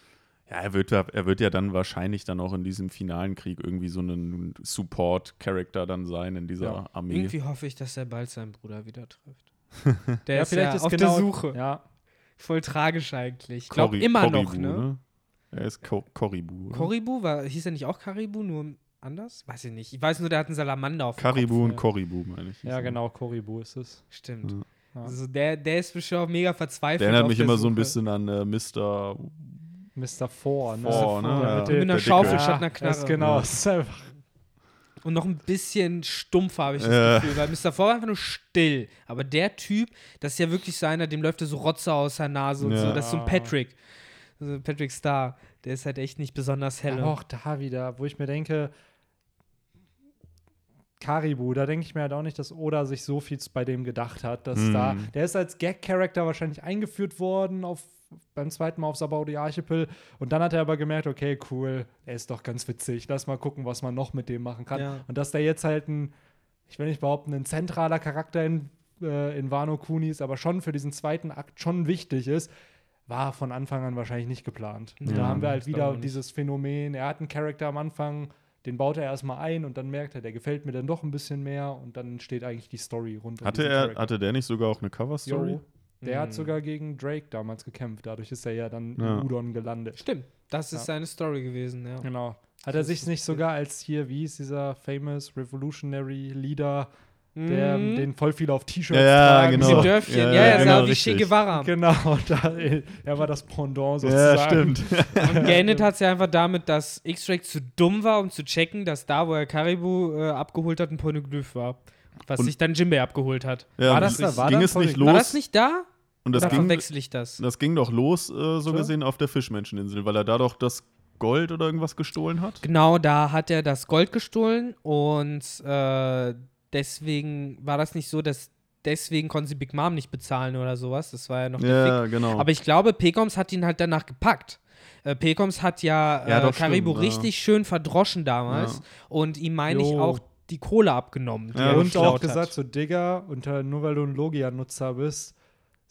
Ja, er wird, ja- er wird ja dann wahrscheinlich dann auch in diesem finalen Krieg irgendwie so ein Support-Character dann sein in dieser Ja. Armee. irgendwie hoffe ich, dass er bald seinen Bruder wieder trifft. Der ja, ist ja auf der Suche. Ja, Voll tragisch eigentlich. Ich glaube immer Koribu, noch, ne? Er ist Ko Koribu. oder? Koribu, war, hieß er nicht auch Karibu, nur anders? Weiß ich nicht. Ich weiß nur, der hat einen Salamander auf dem Karibu Kopf. und Koribu, meine ich. ja, genau, Koribu ist es. Stimmt. Ja. Ja. Also der, der ist bestimmt auch mega verzweifelt. Der erinnert mich der immer so ein Suche. bisschen an äh, Mr. Mr. Four, ne? Four, ne? Ja, Ja. mit Mit dem- einer der Schaufel Dicke. statt einer das Knarre. ist genau, Ja. ist einfach Und noch ein bisschen stumpfer, habe ich das Ja. Gefühl. Weil Mr. Four war einfach nur still. Aber der Typ, das ist ja wirklich so einer, dem läuft ja so Rotze aus der Nase und Ja. so. Das ist so ein Patrick. Also Patrick Star. Der ist halt echt nicht besonders. Aber auch da wieder, wo ich mir denke, Karibu, da denke ich mir halt auch nicht, dass Oda sich so viel bei dem gedacht hat, dass Mhm. da, der ist als Gag-Charakter wahrscheinlich eingeführt worden auf, beim zweiten Mal auf Sabaudi Archipel und dann hat er aber gemerkt, okay, cool, er ist doch ganz witzig, lass mal gucken, was man noch mit dem machen kann. Ja. Und dass der jetzt halt ein, ich will nicht behaupten, ein zentraler Charakter in, äh, in Wano Kuni ist, aber schon für diesen zweiten Akt schon wichtig ist, war von Anfang an wahrscheinlich nicht geplant. Ja, da haben wir halt wieder dieses Phänomen, er hat einen Charakter am Anfang, den baut er erstmal ein und dann merkt er, der gefällt mir dann doch ein bisschen mehr und dann steht eigentlich die Story rund um Hatte, er, Charakter. hatte der nicht sogar auch eine Cover-Story? Der Mhm. hat sogar gegen Drake damals gekämpft, dadurch ist er ja dann Ja. in Udon gelandet. Stimmt. Das ist Ja. seine Story gewesen, ja. Genau. Hat er sich ist nicht sogar als hier, wie ist dieser famous Revolutionary Leader, der Mhm. den voll viel auf T-Shirts Ja, ja, tragen? genau. Diese So. Dörfchen. Ja, Ja, ja, ja, sah genau, wie richtig. Che Guevara. Genau, da, er war das Pendant Ja, sozusagen. stimmt. Und geendet hat es ja einfach damit, dass X-Drake zu dumm war, um zu checken, dass da, wo er Karibu äh, abgeholt hat, ein Poneglyph war. Was Und- sich dann Jinbei abgeholt hat. Ja, War das da- war ging da es nicht war los? War das nicht da? und das Oder ging, verwechsel ich das? das ging doch los, äh, so So? gesehen, auf der Fischmenscheninsel, weil er da doch das Gold oder irgendwas gestohlen hat. Genau, da hat er das Gold gestohlen und äh, deswegen war das nicht so, dass deswegen konnten sie Big Mom nicht bezahlen oder sowas. Das war ja noch der Fick. Ja, genau. Aber ich glaube, Pekoms hat ihn halt danach gepackt. Äh, Pekoms hat ja, Ja, äh, doch, Karibu stimmt, ja. richtig schön verdroschen damals Ja. und ihm meine ich auch die Kohle abgenommen. Die Ja, er und auch hat. gesagt, so Digga, unter, nur weil du ein Logia-Nutzer bist,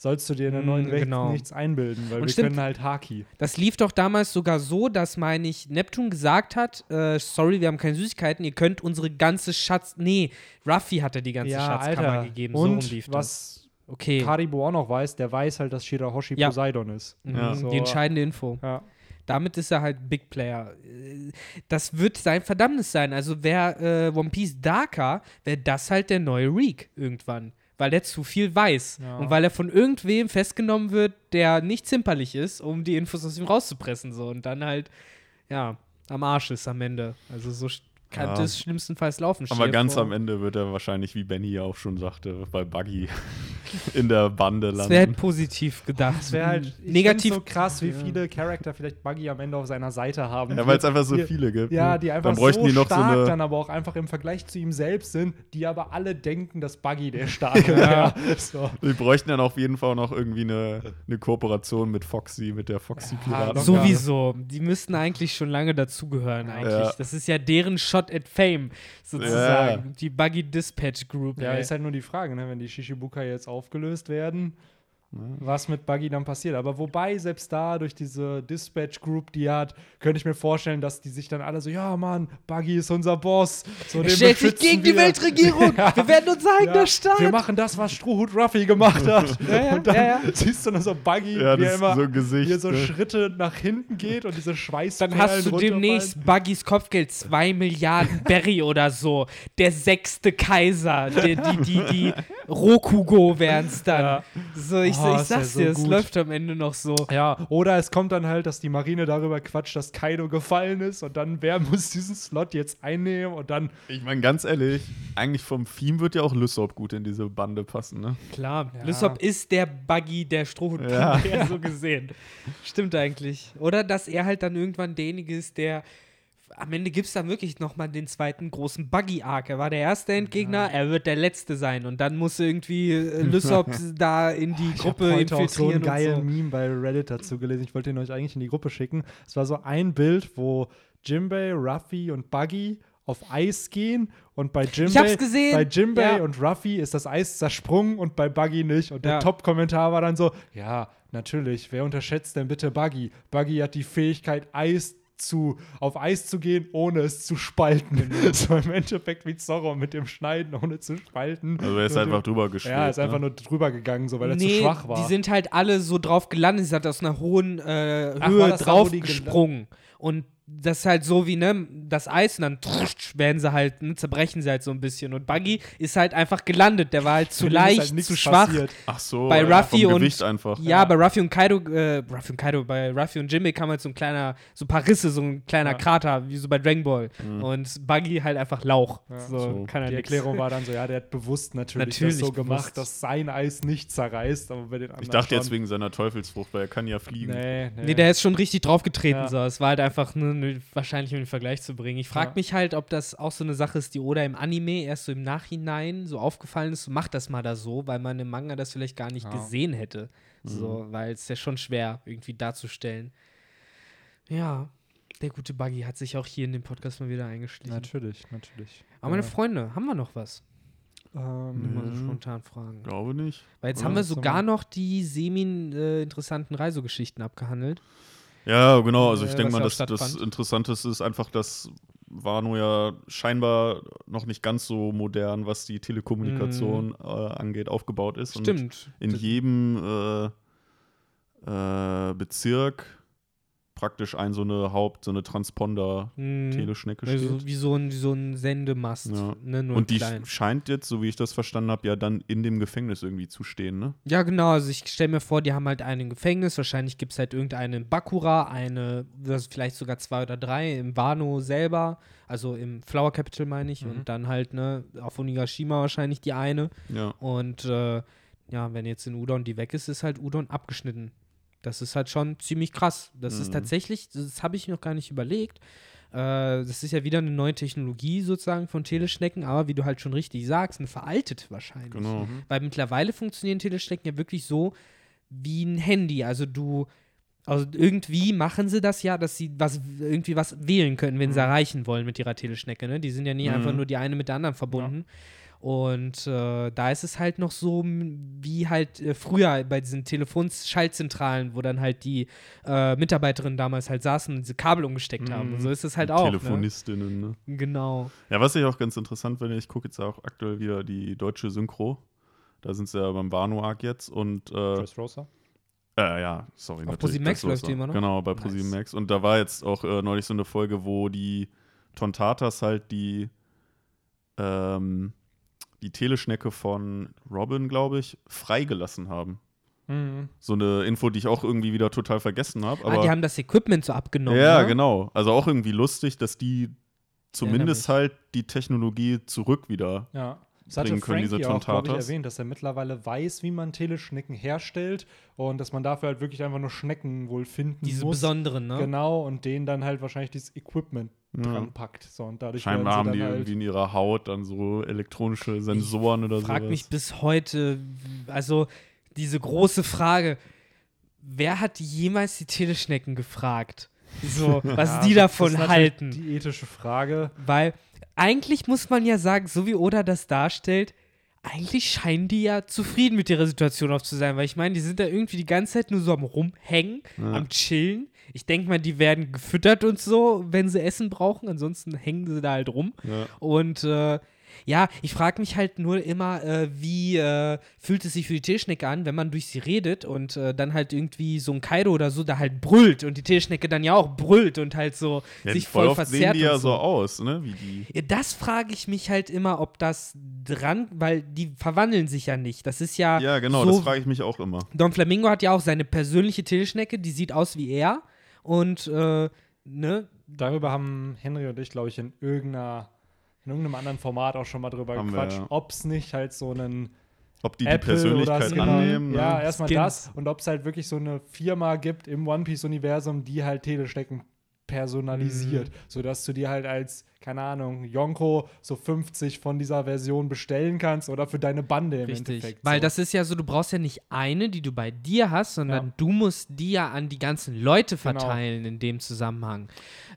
sollst du dir in der Mm, neuen Welt genau. nichts einbilden, weil Und wir stimmt. können halt Haki. Das lief doch damals sogar so, dass, meine ich, Neptun gesagt hat, äh, sorry, wir haben keine Süßigkeiten, ihr könnt unsere ganze Schatz... Nee, Ruffy hatte die ganze Schatzkammer gegeben. Und so rum lief das. was Okay, Karibo auch noch weiß, der weiß halt, dass Shirahoshi Ja. Poseidon ist. mhm, Ja. So. die entscheidende Info. Ja. Damit ist er halt Big Player. Das wird sein Verdammnis sein. Also wäre äh, One Piece Darker, wäre das halt der neue Reek irgendwann. Weil der zu viel weiß. Ja. Und weil er von irgendwem festgenommen wird, der nicht zimperlich ist, um die Infos aus ihm rauszupressen. So. Und dann halt, ja, am Arsch ist am Ende. Also so kann Ja. das schlimmstenfalls laufen. Aber ganz vor. am Ende wird er wahrscheinlich, wie Benny ja auch schon sagte, bei Buggy in der Bande Das wäre halt landen. positiv gedacht. Das wäre halt ich negativ. so krass, wie viele Charakter vielleicht Buggy am Ende auf seiner Seite haben. Ja, weil es einfach so Die- viele gibt. Ja, ne? die einfach Dann bräuchten so die noch stark so eine. dann aber auch einfach im Vergleich zu ihm selbst sind, die aber alle denken, dass Buggy der Starke wäre. So. Die bräuchten dann auf jeden Fall noch irgendwie eine, eine Kooperation mit Foxy, mit der Foxy-Piraten. Ja, Sowieso. Die müssten eigentlich schon lange dazugehören, eigentlich. Ja. Das ist ja deren Shot at Fame, sozusagen. Die Buggy Dispatch Group. Ja, ey. ist halt nur die Frage, ne? wenn die Shishibuka jetzt aufgelöst werden, was mit Buggy dann passiert. Aber wobei, selbst da, durch diese Dispatch Group, die er hat, könnte ich mir vorstellen, dass die sich dann alle so, ja, Mann, Buggy ist unser Boss. So, Er stellt sich gegen die wir. Weltregierung. Wir werden unser eigener Ja, Staat. wir machen das, was Strohhut Ruffy gemacht hat. Ja, ja, und dann ja, ja. siehst du nur so Buggy, Ja, wie er immer so Gesicht, wie er so ne? Schritte nach hinten geht und diese Schweiß Dann hast du demnächst Buggys Kopfgeld 2 Milliarden Berry oder so. Der sechste Kaiser. Die, die, die, die Rokugo wären es dann. Ja. So, ich, Oh, ich ist ja sag's so dir, es läuft am Ende noch so. Ja, oder es kommt dann halt, dass die Marine darüber quatscht, dass Kaido gefallen ist und dann, wer muss diesen Slot jetzt einnehmen und dann, Ich meine, ganz ehrlich, eigentlich vom Theme wird ja auch Lysop gut in diese Bande passen, ne? Klar, Ja. Lysop ist der Buggy der Strohhut, Ja. ja. so gesehen. Stimmt eigentlich. Oder dass er halt dann irgendwann derjenige ist, der am Ende gibt es dann wirklich nochmal den zweiten großen Buggy-Arc. Er war der erste Endgegner, er wird der letzte sein. Und dann muss irgendwie äh, Lysop da in die Ich hab Gruppe heute auch so einen infiltrieren geilen so. Meme bei Reddit dazu gelesen. Ich wollte ihn euch eigentlich in die Gruppe schicken. Es war so ein Bild, wo Jimbei, Ruffy und Buggy auf Eis gehen und bei Jimbei, bei Jimbei Ja. und Ruffy ist das Eis zersprungen und bei Buggy nicht. Und der Ja. Top-Kommentar war dann so: Ja, natürlich, wer unterschätzt denn bitte Buggy? Buggy hat die Fähigkeit, Eis zu, auf Eis zu gehen, ohne es zu spalten. Genau. So im Endeffekt wie Zorro mit dem Schneiden, ohne zu spalten. Also er ist Und einfach drüber geschwebt. Ja, ist einfach ne? nur drüber gegangen, so weil er zu Nee, schwach war. die sind halt alle so drauf gelandet, sie hat aus einer hohen äh, Höhe draufgesprungen. Und das ist halt so wie, ne, das Eis und dann trutsch, werden sie halt, ne, zerbrechen sie halt so ein bisschen. Und Buggy ist halt einfach gelandet, der war halt zu halt leicht, nichts zu schwach. passiert. Ach so, bei ja, Ruffy vom und- Gewicht einfach. Ja, Ja. bei Ruffy und Kaido, äh, Ruffy und Kaido, bei Ruffy und Jimmy kam halt so ein kleiner, so ein paar Risse, so ein kleiner Ja. Krater, wie so bei Dragon Ball. Mhm. Und Buggy halt einfach Lauch. Ja. So, So. kann er Die nix. Erklärung war dann so, ja, der hat bewusst natürlich, Natürlich das so gemacht, bewusst. dass sein Eis nicht zerreißt, aber bei den anderen Ich dachte jetzt schon. wegen seiner Teufelsfrucht, weil er kann ja fliegen. Nee, nee. Nee, der ist schon richtig draufgetreten. Ja. So. Es war halt einfach nur ne, wahrscheinlich, um den Vergleich zu bringen. Ich frage Ja. mich halt, ob das auch so eine Sache ist, die Oda im Anime erst so im Nachhinein so aufgefallen ist, so macht das mal da so, weil man im Manga das vielleicht gar nicht Ja. gesehen hätte. So, weil es ja schon schwer irgendwie darzustellen. Ja, der gute Buggy hat sich auch hier in den Podcast mal wieder eingeschlichen. Natürlich, natürlich. Aber meine Ja. Freunde, haben wir noch was? Ähm, Mal so Mhm. spontan fragen. Glaube nicht. Weil jetzt Oder? haben wir sogar wir? noch die semi-interessanten Reisegeschichten abgehandelt. Ja, genau. Also ich Äh, denke mal, dass das. Interessanteste ist einfach, dass Wano ja scheinbar noch nicht ganz so modern, was die Telekommunikation äh, angeht, aufgebaut ist. Und. Stimmt. in Das- jedem äh, äh, Bezirk praktisch ein so eine Haupt-, so eine. Transponder-Teleschnecke Also steht. wie so ein, wie so ein Sendemast. Ja. Ne, Und die klein. scheint jetzt, so wie ich das verstanden habe, ja dann in dem Gefängnis irgendwie zu stehen, ne? Ja, genau. Also ich stelle mir vor, die haben halt einen Gefängnis. Wahrscheinlich gibt es halt irgendeine in Bakura, eine, vielleicht sogar zwei oder drei im Wano selber. Also im Flower Capital meine ich. Mhm. Und dann halt, ne, auf Onigashima wahrscheinlich die eine. Ja. Und äh, ja, wenn jetzt in Udon die weg ist, ist halt Udon abgeschnitten. Das ist halt schon ziemlich krass. Das ist Mhm. tatsächlich, das habe ich noch gar nicht überlegt. Äh, das ist ja wieder eine neue Technologie sozusagen von Teleschnecken, aber wie du halt schon richtig sagst, eine veraltet wahrscheinlich. Genau. Weil mittlerweile funktionieren Teleschnecken ja wirklich so wie ein Handy. Also du Also irgendwie machen sie das ja, dass sie was irgendwie was wählen können, wenn sie Mhm. erreichen wollen mit ihrer Teleschnecke. Ne? Die sind ja nie Mhm. einfach nur die eine mit der anderen verbunden. Und äh, da ist es halt noch so wie halt äh, früher bei diesen Telefonschaltzentralen, wo dann halt die äh, Mitarbeiterinnen damals halt saßen und diese Kabel umgesteckt haben. Mhm. Und so ist es halt auch. Ne? Telefonistinnen, ne? Genau. Ja, was ich auch ganz interessant finde, ich gucke jetzt auch aktuell wieder die deutsche Synchro. Da sind sie ja beim Wano-Arc jetzt und äh, Dressrosa. Äh, ja, sorry. Auf ProSieben Max läuft die immer noch? Genau, bei Nice. ProSieben Max. Und da war jetzt auch äh, neulich so eine Folge, wo die Tontatas halt die, ähm, die Teleschnecke von Robin, glaube ich, freigelassen haben. Mhm. So eine Info, die ich auch irgendwie wieder total vergessen habe. ah, die haben das Equipment so abgenommen. ja, ne? genau. Also auch irgendwie lustig, dass die zumindest halt die Technologie zurück wieder. Ja. Das hatte bringen können, diese Frankie auch, glaub ich, Tontatas. erwähnt, dass er mittlerweile weiß, wie man Teleschnecken herstellt und dass man dafür halt wirklich einfach nur Schnecken wohl finden Diese muss. besonderen, ne? Genau, und denen dann halt wahrscheinlich dieses Equipment Ja. dran packt. So, und dadurch Scheinbar haben die dann irgendwie halt in ihrer Haut dann so elektronische Sensoren oder so. frag mich bis heute, also diese große Frage, wer hat jemals die Teleschnecken gefragt? So, was Ja, die das davon ist natürlich halten. Die ethische Frage. Weil eigentlich muss man ja sagen, so wie Oda das darstellt, eigentlich scheinen die ja zufrieden mit ihrer Situation auch zu sein, weil ich meine, die sind da irgendwie die ganze Zeit nur so am Rumhängen, Ja. am Chillen. Ich denke mal, die werden gefüttert und so, wenn sie Essen brauchen, ansonsten hängen sie da halt rum. Ja. Und äh, ja, ich frage mich halt nur immer, äh, wie äh, fühlt es sich für die Teleschnecke an, wenn man durch sie redet und äh, dann halt irgendwie so ein Kaido oder so da halt brüllt und die Teleschnecke dann ja auch brüllt und halt so Ja, sich voll voll oft sehen verzerrt die ja und so aus, ne? Wie die. ja, Das frage ich mich halt immer, ob das dran, weil die verwandeln sich ja nicht. Das ist ja. Ja, genau, so, das frage ich mich auch immer. Don Flamingo hat ja auch seine persönliche Teleschnecke, die sieht aus wie er. Und, äh, ne? Darüber haben Henry und ich, glaube ich, in irgendeiner in irgendeinem anderen Format auch schon mal drüber Haben gequatscht, ja. ob es nicht halt so einen Ob die Apple die Persönlichkeit oder Skin- annehmen. Ja, ne? erstmal Skins. das und ob es halt wirklich so eine Firma gibt im One Piece Universum, die halt Teleschnecken personalisiert, Mhm. sodass du dir halt als keine Ahnung, Yonko so 50 von dieser Version bestellen kannst oder für deine Bande im Richtig. Endeffekt. Weil so. das ist ja so, du brauchst ja nicht eine, die du bei dir hast, sondern Ja. du musst die ja an die ganzen Leute Genau. verteilen in dem Zusammenhang.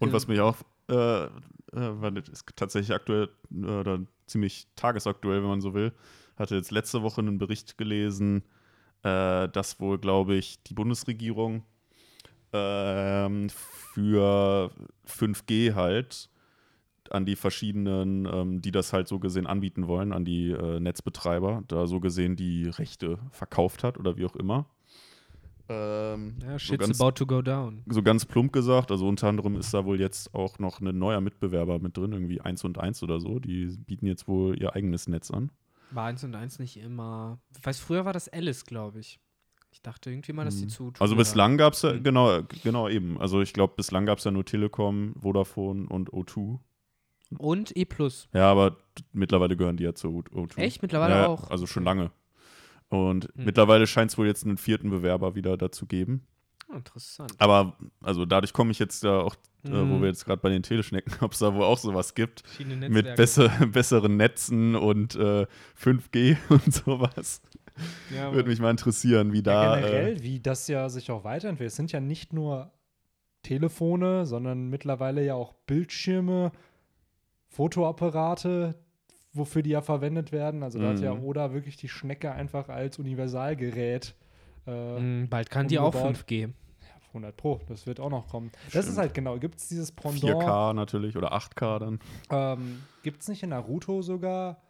Und was mich auch, äh, weil das ist tatsächlich aktuell äh, oder ziemlich tagesaktuell, wenn man so will, hatte jetzt letzte Woche einen Bericht gelesen, äh, dass wohl, glaube ich, die Bundesregierung ähm, für 5G halt an die verschiedenen, ähm, die das halt so gesehen anbieten wollen, an die äh, Netzbetreiber, da so gesehen die Rechte verkauft hat oder wie auch immer. Ähm, Ja, so shit's ganz- about to go down. so ganz plump gesagt, also unter anderem ist da wohl jetzt auch noch ein neuer Mitbewerber mit drin, irgendwie 1 und 1 oder so. Die bieten jetzt wohl ihr eigenes Netz an. War eins und eins nicht immer. Ich weiß, früher war das Alice, glaube ich. Ich dachte irgendwie mal, dass die zu. Also bislang gab es ja, Mhm. genau, genau eben. Also ich glaube, bislang gab es ja nur Telekom, Vodafone und O2. haben. Und E. Ja, aber mittlerweile gehören die ja zu O2. Echt? Mittlerweile ja, auch? Also schon lange. Und Hm. mittlerweile scheint es wohl jetzt einen vierten Bewerber wieder dazu geben. Interessant. Aber also dadurch komme ich jetzt da auch, äh, wo Mhm. wir jetzt gerade bei den Teleschnecken, ob es da wohl auch sowas gibt. Mit besser, besseren Netzen und äh, 5G und sowas. Ja, Würde mich mal interessieren, wie da. ja, generell, äh, wie das ja sich auch weiterentwickelt. Es sind ja nicht nur Telefone, sondern mittlerweile ja auch Bildschirme, Fotoapparate, wofür die ja verwendet werden. Also da hat ja Mhm. Oda wirklich die Schnecke einfach als Universalgerät. Äh, Mm, Bald kann die auch umgebaut. 5G. 100 Pro, das wird auch noch kommen. Das ist Stimmt. halt genau, gibt es dieses Pendant, 4K natürlich oder 8K dann. ähm, gibt es nicht in Naruto sogar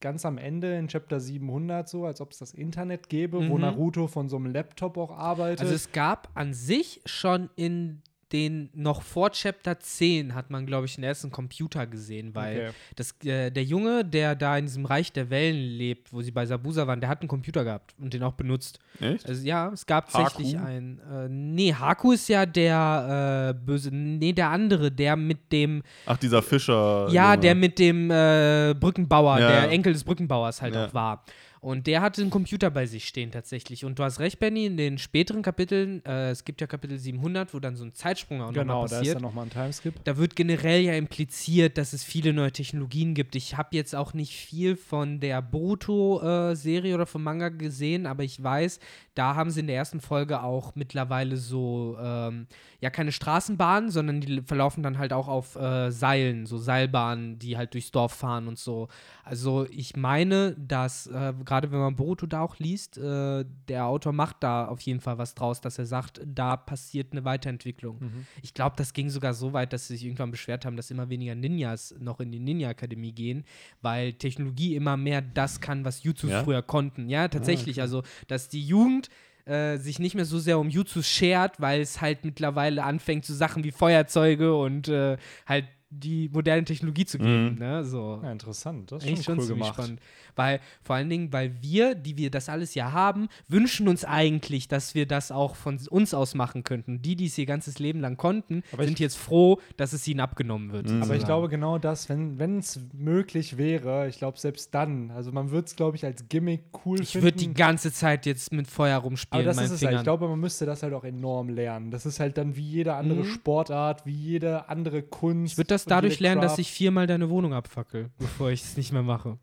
ganz am Ende in Chapter 700 so, als ob es das Internet gäbe, wo Mhm. Naruto von so einem Laptop auch arbeitet? Also es gab an sich schon in den noch vor Chapter 10 hat man, glaube ich, den ersten Computer gesehen, weil Okay. das, äh, der Junge, der da in diesem Reich der Wellen lebt, wo sie bei Sabusa waren, der hat einen Computer gehabt und den auch benutzt. Echt? Also ja, es gab tatsächlich einen. Äh, nee, Haku ist ja der äh, böse. Nee, der andere, der mit dem. Ach, dieser Fischer. ja, Junge. der mit dem äh, Brückenbauer, Ja. der Enkel des Brückenbauers halt Ja. auch war. Und der hatte einen Computer bei sich stehen tatsächlich. Und du hast recht, Benny, in den späteren Kapiteln, äh, es gibt ja Kapitel 700, wo dann so ein Zeitsprung auch Genau, nochmal da ist passiert. dann nochmal ein Timeskip. Da wird generell ja impliziert, dass es viele neue Technologien gibt. Ich habe jetzt auch nicht viel von der Boruto-Serie oder vom Manga gesehen, aber ich weiß, da haben sie in der ersten Folge auch mittlerweile so, ähm, ja, keine Straßenbahnen, sondern die verlaufen dann halt auch auf äh, Seilen, so Seilbahnen, die halt durchs Dorf fahren und so. Also ich meine, dass, äh, gerade wenn man Boruto da auch liest, äh, der Autor macht da auf jeden Fall was draus, dass er sagt, da passiert eine Weiterentwicklung. Mhm. Ich glaube, das ging sogar so weit, dass sie sich irgendwann beschwert haben, dass immer weniger Ninjas noch in die Ninja-Akademie gehen, weil Technologie immer mehr das kann, was Jutsus Ja? früher konnten. Ja, tatsächlich. Also, dass die Jugend äh, sich nicht mehr so sehr um Jutsus schert, weil es halt mittlerweile anfängt zu Sachen wie Feuerzeuge und äh, halt die moderne Technologie zu geben. Mhm. Ne? So. Ja, interessant. Das ist Eigentlich schon schon cool ziemlich gemacht. spannend. Weil, vor allen Dingen, weil wir, die wir das alles ja haben, wünschen uns eigentlich, dass wir das auch von uns aus machen könnten. Die, die es ihr ganzes Leben lang konnten, Aber sind ich- jetzt froh, dass es ihnen abgenommen wird. Mhm. Aber ich glaube genau das, wenn es möglich wäre, ich glaube selbst dann, also man würde es, glaube ich, als Gimmick cool ich finden. würde die ganze Zeit jetzt mit Feuer rumspielen aber das ist es halt. Fingern. Ich glaube, man müsste das halt auch enorm lernen. Das ist halt dann wie jede andere Mhm. Sportart, wie jede andere Kunst. ich würde das und dadurch lernen, dass ich viermal deine Wohnung abfackel, bevor ich es nicht mehr mache.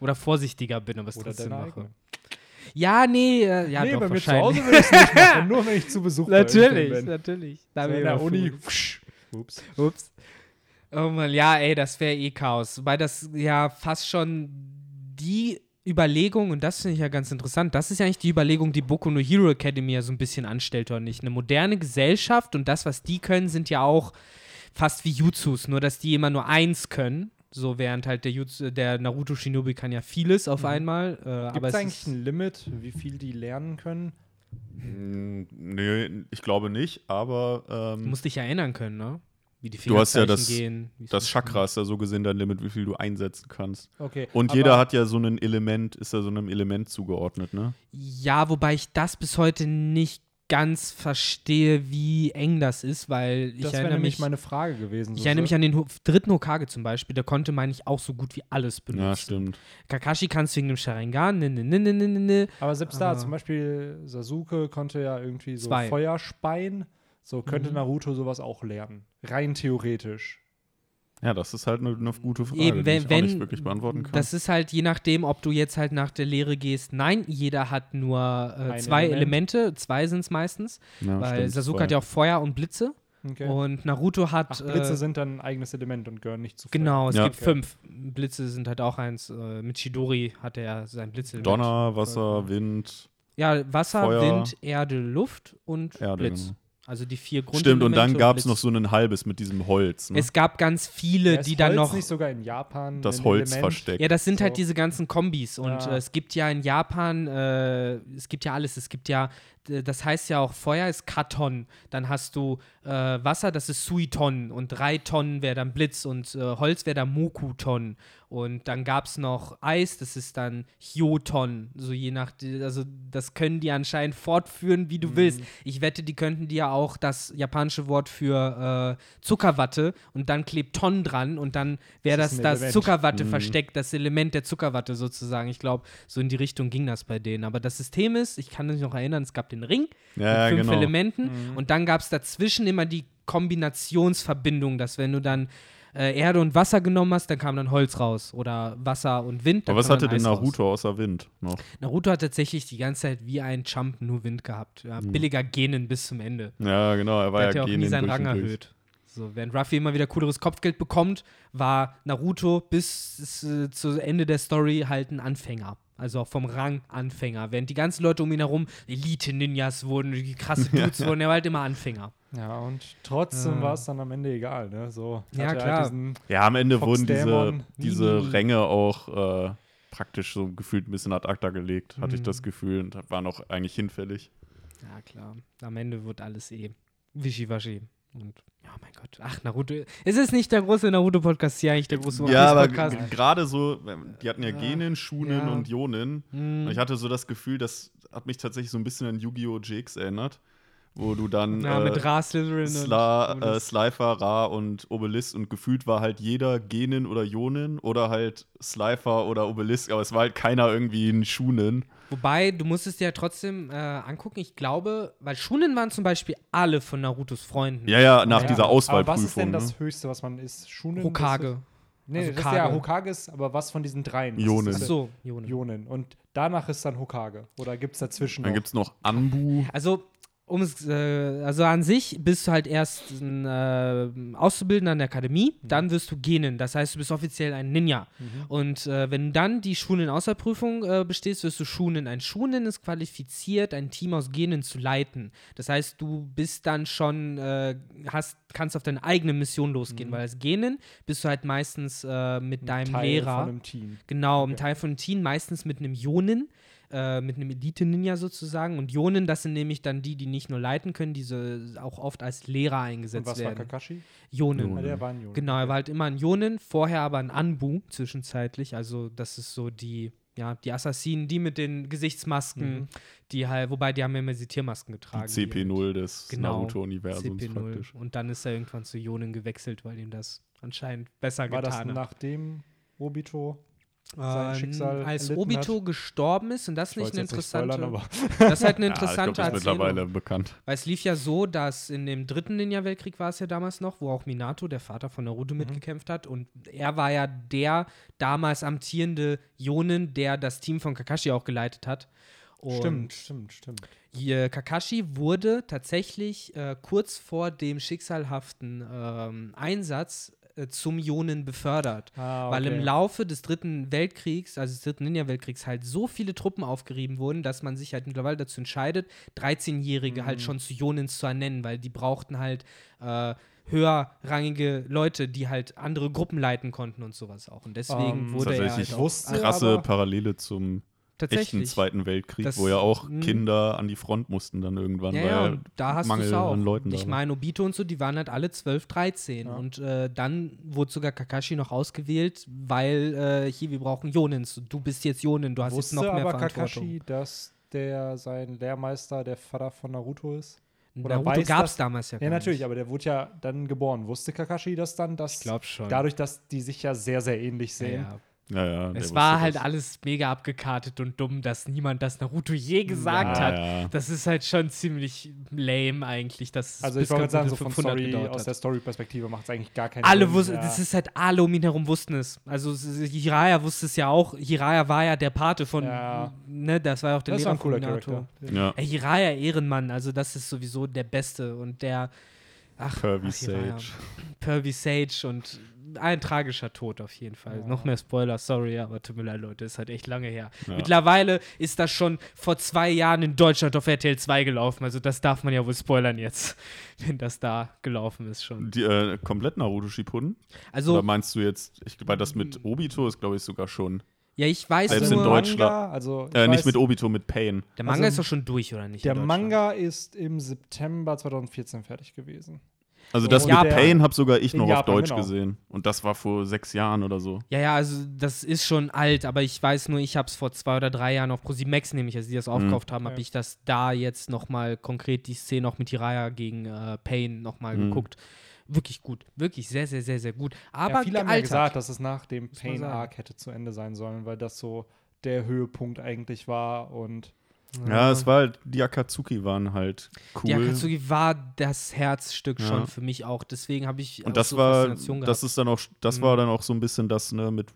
Oder vorsichtiger bin, aber es trotzdem deine mache. eigene. Ja, nee, äh, ja, nee, doch, bei mir zu wahrscheinlich. Hause würde ich es nicht machen, nur wenn ich zu Besuch natürlich, bin. natürlich. Da So bin in der Uni. Ups. Ups. Oh Mann, ja, ey, das wäre eh Chaos. Wobei das ja fast schon die Überlegung, und das finde ich ja ganz interessant, das ist ja eigentlich die Überlegung, die Boku no Hero Academy ja so ein bisschen anstellt, oder nicht? Eine moderne Gesellschaft und das, was die können, sind ja auch fast wie Jutsus, nur dass die immer nur eins können. So, während halt der, Jutsu, der Naruto Shinobi kann ja vieles auf einmal. Äh, aber Gibt es eigentlich ist, ein Limit, wie viel die lernen können? Mm, Nee, ich glaube nicht, aber du ähm, musst dich ja erinnern können, ne? Wie die Du hast ja das- gehen. das. Chakra ist ja so gesehen dein Limit, wie viel du einsetzen kannst. Okay. Und jeder hat ja so ein Element, ist ja so einem Element zugeordnet, ne? Ja, wobei ich das bis heute nicht ganz verstehe, wie eng das ist, weil ich Das wäre erinnere nämlich mich, meine Frage gewesen. ich so- erinnere mich an den dritten Hokage zum Beispiel, der konnte, meine ich, auch so gut wie alles benutzen. Ja, stimmt. Kakashi kann es wegen dem Sharingan, ne, ne, ne, ne, ne, ne, ne. Aber selbst da, zum Beispiel Sasuke konnte ja irgendwie so Zwei. Feuer speien. So könnte Mhm. Naruto sowas auch lernen. Rein theoretisch. Ja, das ist halt eine, eine gute Frage, Eben, die wenn, ich auch wenn nicht wirklich beantworten kann. das ist halt je nachdem, ob du jetzt halt nach der Lehre gehst. Nein, jeder hat nur äh, zwei Element. Elemente, zwei sind es meistens, ja, weil stimmt, Sasuke zwei. hat ja auch Feuer und Blitze Okay. und Naruto hat Ach, Blitze äh, sind dann ein eigenes Element und gehören nicht zu Feuer. Genau, es Ja. gibt Okay. fünf. Blitze sind halt auch eins. Äh, mit Chidori hat er sein Blitze. Donner, Wasser, Wind, Ja, Wasser, Feuer. Wind, Erde, Luft und Erde. Blitz. Genau. Also die vier Grund. Stimmt, und dann gab es noch so ein halbes mit diesem Holz. Ne? Es gab ganz viele, Ja, die dann Holz noch. nicht sogar in Japan das Holz Element? versteckt. Ja, das sind halt So. diese ganzen Kombis. Und Ja. äh, es gibt ja in Japan, äh, es gibt ja alles. Es gibt ja, das heißt ja auch, Feuer ist Katon. Dann hast du äh, Wasser, das ist Suiton. Und drei Tonnen wäre dann Blitz. Und äh, Holz wäre dann Mokuton. Und dann gab es noch Eis, das ist dann Hyoton. So je nach, also das können die anscheinend fortführen, wie du Mhm. willst. Ich wette, die könnten dir ja auch das japanische Wort für äh, Zuckerwatte und dann klebt Ton dran und dann wäre Das das das. Zuckerwatte Mhm. versteckt, das Element der Zuckerwatte sozusagen. Ich glaube, so in die Richtung ging das bei denen. Aber das System ist, ich kann mich noch erinnern, es gab den Ring ja, mit fünf genau. Elementen Mhm. und dann gab es dazwischen immer die Kombinationsverbindung, dass wenn du dann äh, Erde und Wasser genommen hast, dann kam dann Holz raus oder Wasser und Wind. Aber was hatte denn Eis raus. Naruto außer Wind noch? Naruto hat tatsächlich die ganze Zeit wie ein Jump nur Wind gehabt. Ja, Mhm. Billiger Genen bis zum Ende. Ja, genau, er war Der hat ja ja auch nie seinen Rang erhöht. So, während Ruffy immer wieder cooleres Kopfgeld bekommt, war Naruto bis äh, zu Ende der Story halt ein Anfänger. Also auch vom Rang Anfänger. Während die ganzen Leute um ihn herum Elite-Ninjas wurden, die krasse Dudes wurden, er war halt immer Anfänger. Ja, und trotzdem Ja. war es dann am Ende egal, ne? So Ja, er klar. Halt Ja, am Ende Fox wurden diese, Dämon. diese nie. Ränge auch äh, praktisch so gefühlt ein bisschen ad acta gelegt, hatte ich Mhm. das Gefühl, und waren auch eigentlich hinfällig. Ja, klar. Am Ende wird alles eh wischiwaschi. Und ja, mein Gott. Ach, Naruto. Es ist nicht der große Naruto-Podcast, hier eigentlich der große Ja, aber Piece-Podcast. g- gerade so, ähm, die hatten ja Ja. Genin, Shunin Ja. und Jonin. Hm. Und ich hatte so das Gefühl, das hat mich tatsächlich so ein bisschen an Yu-Gi-Oh! GX erinnert. Wo du dann Ja, äh, mit Ra, Slytherin Sla, und äh. Slifer, Ra und Obelisk und gefühlt war halt jeder Genin oder Jonin oder halt Slifer oder Obelisk, aber es war halt keiner irgendwie ein Schunen. Wobei, du musst es dir ja trotzdem äh, angucken. Ich glaube, weil Schunen waren zum Beispiel alle von Narutos Freunden. Ja, ja, nach Ja, dieser aber Auswahlprüfung. was ist denn das ne? Höchste, was man ist? Schunen? Hokage. Ist, nee, Also das ist Kage. ja Hokage ist, aber was von diesen dreien? Ist Jonen. das Ach so, Jonen. Jonen. Und danach ist dann Hokage. Oder gibt es dazwischen Dann noch? gibt es noch Anbu. Also, um es, äh, also an sich bist du halt erst ein äh, Auszubildender an der Akademie, Mhm. dann wirst du Genin. Das heißt, du bist offiziell ein Ninja. Und äh, wenn du dann die Schunen-Außerprüfung äh, bestehst, wirst du Schunen. Ein Schunen ist qualifiziert, ein Team aus Genen zu leiten. Das heißt, du bist dann schon, äh, hast, kannst auf deine eigene Mission losgehen, weil als Genen bist du halt meistens äh, mit Ein deinem Teil Lehrer. von einem Team. Genau, ein Okay. Teil von einem Team, meistens mit einem Jonin, äh, mit einem Elite-Ninja sozusagen. Und Jonin, das sind nämlich dann die, die nicht nur leiten können, diese auch oft als Lehrer Und eingesetzt was war werden. Kakashi? Jonin. Ah, der war ein Jonen. Genau, er war halt immer ein Jonin, vorher aber ein Anbu zwischenzeitlich. Also das ist so die, ja, die Assassinen, die mit den Gesichtsmasken, Mhm. die halt, wobei die haben ja immer diese Tiermasken Die getragen. CP0 des Genau, Naruto-Universums CP0. praktisch. Und dann ist er irgendwann zu Jonin gewechselt, weil ihm das anscheinend besser War das getan hat. nachdem Obito sein Ähm, Schicksal als erlitten Obito hat? gestorben ist, und das ist Ich nicht eine interessante, spoilern, aber das ist halt eine Ja, ich interessante das ist mittlerweile bekannt. Weil es lief ja so, dass in dem dritten Ninja-Weltkrieg war es ja damals noch, wo auch Minato, der Vater von Naruto, Mhm. mitgekämpft hat. Und er war ja der damals amtierende Jonin, der das Team von Kakashi auch geleitet hat. Und stimmt, stimmt, stimmt. Hier, Kakashi wurde tatsächlich äh, kurz vor dem schicksalhaften ähm, Einsatz äh, zum Jonin befördert. Ah, Weil im okay. Laufe des dritten Weltkriegs, also des dritten Ninja-Weltkriegs, halt so viele Truppen aufgerieben wurden, dass man sich halt mittlerweile dazu entscheidet, 13-Jährige Mhm. halt schon zu Jonins zu ernennen, weil die brauchten halt äh, höherrangige Leute, die halt andere Gruppen leiten konnten und sowas auch. Und deswegen Ähm, wurde er Tatsächlich halt auch wusste krasse aber- Parallele zum echten. Zweiten Weltkrieg, Das- wo ja auch mh. Kinder an die Front mussten dann irgendwann, Ja, weil ja, und da hast du Mangel es auch. an Leuten ich meine, Obito und so, die waren halt alle 12, 13. Ja. Und äh, dann wurde sogar Kakashi noch ausgewählt, weil äh, hier, wir brauchen Jonins. Du bist jetzt Jonin, du hast Wusste jetzt noch mehr aber Verantwortung. Kakashi, dass der sein Lehrmeister der Vater von Naruto ist? Oder Naruto gab es damals ja Ja, natürlich, nicht. aber der wurde ja dann geboren. Wusste Kakashi das dann, dass Ich glaube schon. dadurch, dass die sich ja sehr, sehr ähnlich sehen? ja. Ja, ja, der Es war halt das. alles mega abgekartet und dumm, dass niemand das Naruto je gesagt Ja, hat. ja. Das ist halt schon ziemlich lame eigentlich. Dass Also ich wollte gerade sagen, so von 500 Story, gedauert aus der Story-Perspektive macht es eigentlich gar keinen Alle Sinn. wussten, ja. das ist halt alle um ihn herum wussten es. Also Hiraya wusste es ja auch. Hiraya war ja der Pate von, Ja. ne, das war ja auch der das Lehrer war ein cooler von. Charakter. ja. Hiraya Ehrenmann, also das ist sowieso der Beste und der, ach, Pervy ach. Sage. Pervy Sage und ein tragischer Tod auf jeden Fall. Ja. Noch mehr Spoiler, sorry, aber tut mir leid, Leute, ist halt echt lange her. Ja. Mittlerweile ist das schon vor zwei Jahren in Deutschland auf RTL 2 gelaufen, also das darf man ja wohl spoilern jetzt, wenn das da gelaufen ist schon. Die, äh, komplett Naruto Shippuden? Also, Oder meinst du jetzt, ich, weil das mit Obito ist, glaube ich, sogar schon. Ja, ich weiß Selbst nur, in Deutschland- Manga, also Äh, nicht weiß, mit Obito, mit Pain. der Manga also ist doch schon durch, oder nicht? Der? Manga ist im September 2014 fertig gewesen. Also das mit Pain habe sogar ich noch auf Japan, Deutsch genau. gesehen. Und das war vor sechs Jahren oder so. Ja, ja, also das ist schon alt, aber ich weiß nur, ich habe es vor zwei oder drei Jahren auf ProSimax nämlich, als die das aufgekauft haben, habe Ja. ich das da jetzt nochmal konkret die Szene auch mit Hiraya gegen äh, Pain nochmal Mhm. geguckt. Wirklich gut, wirklich sehr, sehr, sehr, sehr gut. Aber ja, viele haben ja gesagt, dass es nach dem sagen. Pain-Arc hätte zu Ende sein sollen, weil das so der Höhepunkt eigentlich war und Ja, es war halt, die Akatsuki waren halt cool. Die Akatsuki war das Herzstück Ja. schon für mich auch. Deswegen habe ich Und auch das so war, Faszination das gehabt. ist dann auch, das Mhm. war dann auch so ein bisschen das, ne, mit,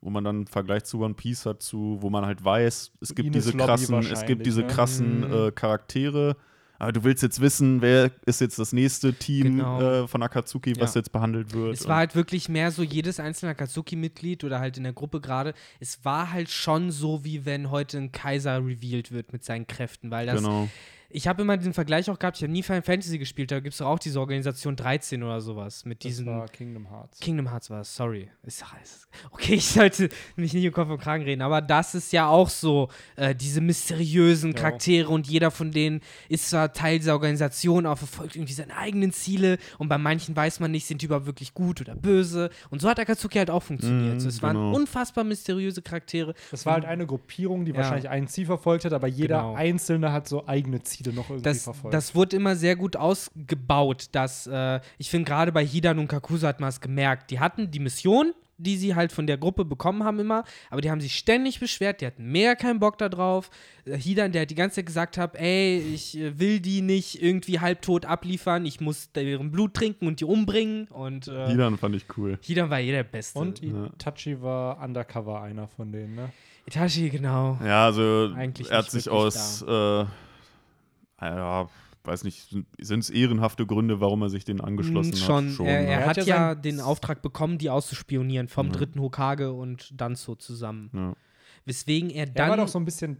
wo man dann einen Vergleich zu One Piece hat, zu, wo man halt weiß, es gibt Ines diese Lobby krassen, es gibt diese ne? krassen Mhm. äh, Charaktere. Aber du willst jetzt wissen, wer ist jetzt das nächste Team Genau. äh, von Akatsuki, was Ja. jetzt behandelt wird. Es war halt wirklich mehr so jedes einzelne Akatsuki-Mitglied oder halt in der Gruppe gerade. Es war halt schon so, wie wenn heute ein Kaiser revealed wird mit seinen Kräften, weil das. genau. Ich habe immer diesen Vergleich auch gehabt. Ich habe nie Final Fantasy gespielt. Da gibt es doch auch diese Organisation 13 oder sowas mit das diesen. war Kingdom Hearts. Kingdom Hearts war es, sorry. Ist, ist, okay, ich sollte mich nicht im Kopf und Kragen reden, aber das ist ja auch so, äh, diese mysteriösen Ja. Charaktere und jeder von denen ist zwar Teil dieser Organisation, aber verfolgt irgendwie seine eigenen Ziele und bei manchen weiß man nicht, sind die überhaupt wirklich gut oder böse und so hat Akatsuki halt auch funktioniert. Mhm, so, es waren genau. unfassbar mysteriöse Charaktere. Das war halt eine Gruppierung, die Ja. wahrscheinlich ein Ziel verfolgt hat, aber jeder Genau. Einzelne hat so eigene Ziele Ziele noch irgendwie das, verfolgt. das wurde immer sehr gut ausgebaut. Dass, äh, ich finde, gerade bei Hidan und Kakusa hat man es gemerkt. Die hatten die Mission, die sie halt von der Gruppe bekommen haben immer, aber die haben sich ständig beschwert, die hatten mehr keinen Bock da drauf. Äh, Hidan, der hat die ganze Zeit gesagt hat, ey, ich äh, will die nicht irgendwie halbtot abliefern, ich muss deren Blut trinken und die umbringen und äh, Hidan fand ich cool. Hidan war eh der Beste. Und Ja. Itachi war undercover einer von denen, ne? Itachi, genau. Ja, also Eigentlich er hat sich aus, äh, ja, weiß nicht, sind es ehrenhafte Gründe, warum er sich den angeschlossen schon. hat? Schon. er, ne? er Er hat hat ja, ja den Auftrag bekommen, die auszuspionieren vom Ja. dritten Hokage und Danzo zusammen. ja. Weswegen er Er dann. war doch so ein bisschen,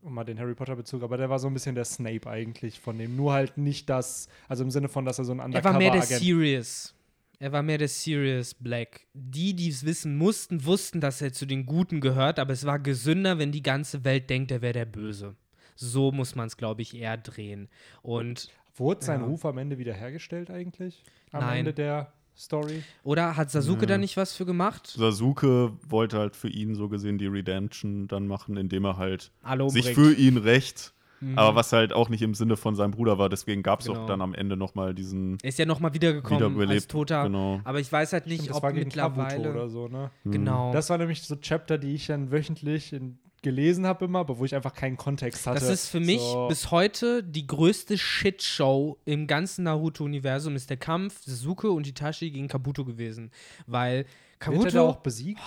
um mal den Harry Potter-Bezug, aber der war so ein bisschen der Snape eigentlich von dem. Nur halt nicht das, also im Sinne von, dass er so ein er war mehr der Serious. Er war mehr der Serious Black. Die, die es wissen mussten, wussten, dass er zu den Guten gehört, aber es war gesünder, wenn die ganze Welt denkt, er wäre der Böse. So muss man es, glaube ich, eher drehen. Und, Wurde sein Ja. Ruf am Ende wiederhergestellt eigentlich? Am Nein. Ende der Story? oder hat Sasuke Ja. da nicht was für gemacht? Sasuke wollte halt für ihn so gesehen die Redemption dann machen, indem er halt Alle sich umbringt. für ihn rächt, Mhm. aber was halt auch nicht im Sinne von seinem Bruder war. Deswegen gab es Genau. auch dann am Ende nochmal diesen Er ist ja nochmal wiedergekommen Wiederbelebt, als Toter. genau. Aber ich weiß halt nicht, Stimmt, das ob war gegen Kabuto mittlerweile. oder so, ne? Genau. Das war nämlich so Chapter, die ich dann wöchentlich in, gelesen habe immer, aber wo ich einfach keinen Kontext hatte. Das ist für mich so, bis heute die größte Shitshow im ganzen Naruto-Universum, ist der Kampf Sasuke und Itachi gegen Kabuto gewesen. Weil Wird er Kabuto, auch besiegt?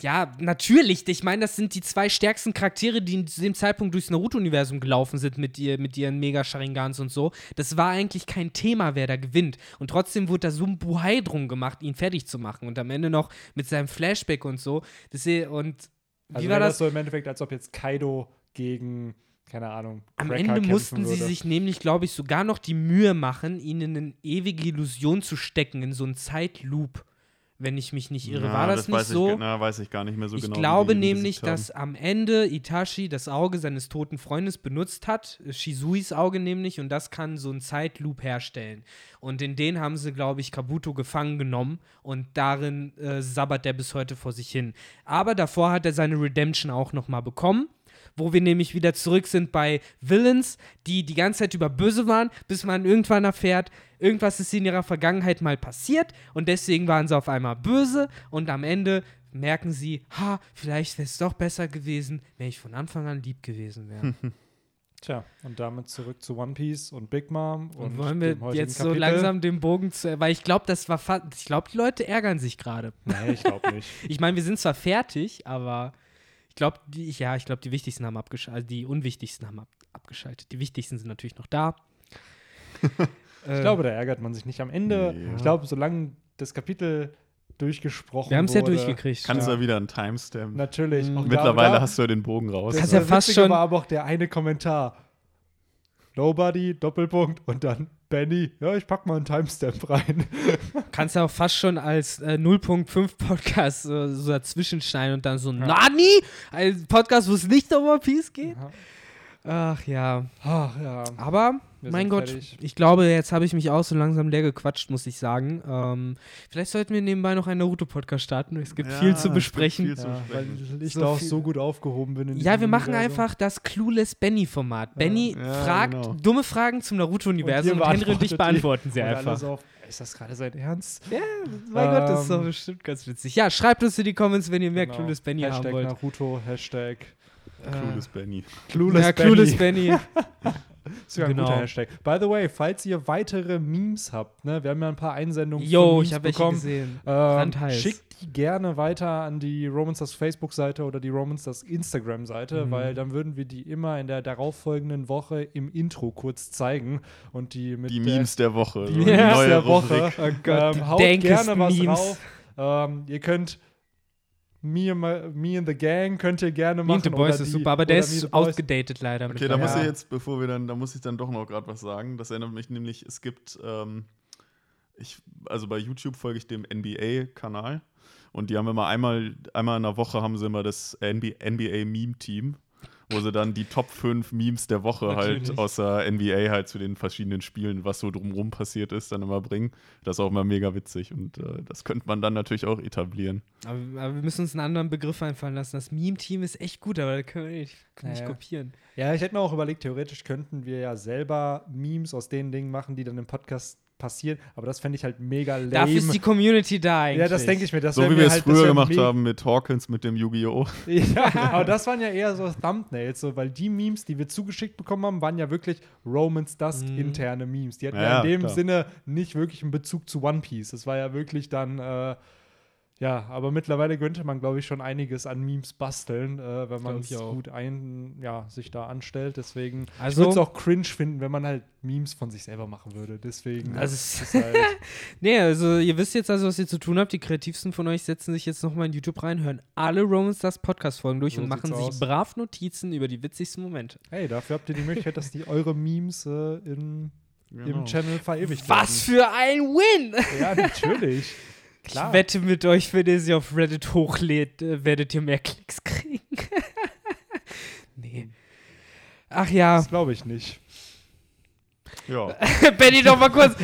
ja, natürlich, ich meine, das sind die zwei stärksten Charaktere, die zu dem Zeitpunkt durchs Naruto-Universum gelaufen sind mit, ihr, mit ihren Mega-Sharingans und so. Das war eigentlich kein Thema, wer da gewinnt. Und trotzdem wurde da so ein Buhai drum gemacht, ihn fertig zu machen. Und am Ende noch mit seinem Flashback und so. Das, und wie Also war wäre das? so im Endeffekt, als ob jetzt Kaido gegen, keine Ahnung, Am Cracker Ende mussten sie würde. sich nämlich, glaube ich, sogar noch die Mühe machen, ihn in eine ewige Illusion zu stecken, in so einen Zeitloop, wenn ich mich nicht irre. Ja, War das, nicht weiß so? Ich, na, weiß ich gar nicht mehr so ich genau. wie glaube nämlich, dass am Ende Itachi das Auge seines toten Freundes benutzt hat, äh, Shizuis Auge nämlich, und das kann so einen Zeitloop herstellen. Und in den haben sie, glaube ich, Kabuto gefangen genommen und darin äh, sabbert er bis heute vor sich hin. Aber davor hat er seine Redemption auch noch mal bekommen. Wo wir nämlich wieder zurück sind bei Villains, die die ganze Zeit über böse waren, bis man irgendwann erfährt, irgendwas ist in ihrer Vergangenheit mal passiert und deswegen waren sie auf einmal böse und am Ende merken sie, ha, vielleicht wäre es doch besser gewesen, wenn ich von Anfang an lieb gewesen wäre. Tja, und damit zurück zu One Piece und Big Mom. Und, Und wollen wir dem heutigen jetzt so Kapitel. langsam den Bogen zu, weil ich glaube, das war fast, ich glaube, die Leute ärgern sich gerade. Nee, ich glaube nicht. Ich meine, wir sind zwar fertig, aber ich glaube, die, ja, ich glaube, die wichtigsten haben abgeschaltet, also die unwichtigsten haben ab abgeschaltet. Die wichtigsten sind natürlich noch da. Äh, Ich glaube, da ärgert man sich nicht. Am Ende, Nee. ich glaube, solange das Kapitel durchgesprochen wir haben es ja durchgekriegt. Kannst du Ja. ja wieder einen Timestamp. Natürlich. Mhm. Mittlerweile da, hast du ja den Bogen raus. das Kannst ja fast schon- war aber auch der eine Kommentar. Nobody, Doppelpunkt und dann Benny, ja, ich pack mal einen Timestamp rein. Kannst ja auch fast schon als äh, 0.5 Podcast äh, so dazwischen schneiden und dann so, Nani? Ein Podcast, wo es nicht um One Piece geht? Ach ja. Ach ja. Aber, Wir mein Gott, fertig. ich glaube, jetzt habe ich mich auch so langsam leer gequatscht, muss ich sagen. Ähm, vielleicht sollten wir nebenbei noch einen Naruto-Podcast starten. Es gibt Ja, viel es zu gibt besprechen. viel zu Ja, weil besprechen. ich So da auch so gut aufgehoben bin. In Ja, wir machen Universum. einfach das Clueless Benny-Format. Benny Ja, fragt genau. dumme Fragen zum Naruto-Universum Und und, Henry und ich beantworten sie einfach. ist das gerade sein Ernst? Ja, mein Gott, das ist doch Ähm, bestimmt ganz witzig. Ja, schreibt uns in die Comments, wenn ihr mehr Genau. Clueless Benny Hashtag haben wollt. Naruto, Hashtag Clueless Benny. Clueless ja, Benny. Clueless Benny. Das wäre ein Genau. guter Hashtag. By the way, falls ihr weitere Memes habt, ne, wir haben ja ein paar Einsendungen Yo, von Memes ich habe welche bekommen. gesehen. Ähm, schickt die gerne weiter an die Romansters Facebook-Seite oder die Romansters Instagram-Seite, Mhm. weil dann würden wir die immer in der darauffolgenden Woche im Intro kurz zeigen und die mit Die der, Memes der Woche. die Memes neue der Woche. Oh ähm, haut gerne was Memes. drauf. Ähm, ihr könnt Me and, my, me and the Gang könnt ihr gerne Me machen. and the Boys oder ist die- super, aber der Me ist outgedatet leider. Okay, da muss ich jetzt, bevor wir dann, da muss ich dann doch noch gerade was sagen. Das erinnert mich nämlich, es gibt, ähm, ich, also bei YouTube folge ich dem NBA-Kanal und die haben immer einmal, einmal in der Woche haben sie immer das NBA-Meme-Team. Wo sie dann die Top 5 Memes der Woche Natürlich. halt aus der NBA halt zu den verschiedenen Spielen, was so drumrum passiert ist, dann immer bringen. Das ist auch immer mega witzig und äh, das könnte man dann natürlich auch etablieren. Aber, aber wir müssen uns einen anderen Begriff einfallen lassen. Das Meme-Team ist echt gut, aber das können wir nicht, können wir Ja, nicht kopieren. Ja, ich hätte mir auch überlegt, theoretisch könnten wir ja selber Memes aus den Dingen machen, die dann im Podcast passieren. Aber das fände ich halt mega lame. Dafür ist die Community da eigentlich. ja, das denke ich mir. Das so wie wir es halt, früher gemacht me- haben mit Hawkins, mit dem Yu-Gi-Oh! Ja, aber das waren ja eher so Thumbnails, so, weil die Memes, die wir zugeschickt bekommen haben, waren ja wirklich Romans Dusk Mhm. interne Memes. Die hatten Ja, ja, in dem klar. Sinne nicht wirklich einen Bezug zu One Piece. Das war ja wirklich dann, äh, ja, aber mittlerweile könnte man, glaube ich, schon einiges an Memes basteln, äh, wenn man Glaub es ich auch. gut ein, ja, sich da anstellt. Deswegen, ich Also- würde es auch cringe finden, wenn man halt Memes von sich selber machen würde. Deswegen, Also das ist halt, Nee, also ihr wisst jetzt also, was ihr zu tun habt. Die kreativsten von euch setzen sich jetzt nochmal in YouTube rein, hören alle Roman Stars Podcast-Folgen durch So und machen sich aus. brav Notizen über die witzigsten Momente. hey, dafür habt ihr die Möglichkeit, dass die eure Memes äh, in, Genau. im Channel verewigt Was werden. für ein Win! Ja, natürlich. Klar. Ich wette mit euch, wenn ihr sie auf Reddit hochlädt, äh, werdet ihr mehr Klicks kriegen. nee. Ach ja, Das glaube ich nicht. Ja. Benny, doch mal kurz.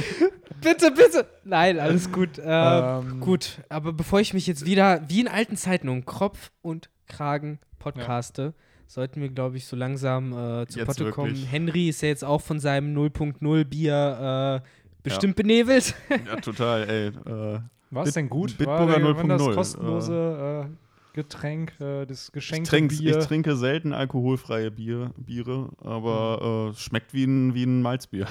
bitte, bitte. Nein, alles gut. Äh, Ähm, Gut, aber bevor ich mich jetzt wieder wie in alten Zeiten um Kopf und Kragen podcaste, sollten wir, glaube ich, so langsam äh, zu Potte kommen. wirklich. Henry ist ja jetzt auch von seinem 0.0 Bier äh, bestimmt benebelt. ja, total, ey. Äh, War es denn gut? Bitburger war, der- war das 0.0, kostenlose äh, Getränk, äh, das ich, Geschenk trinke, Bier? ich trinke selten alkoholfreie Bier, Biere, aber äh, es schmeckt wie ein, wie ein Malzbier.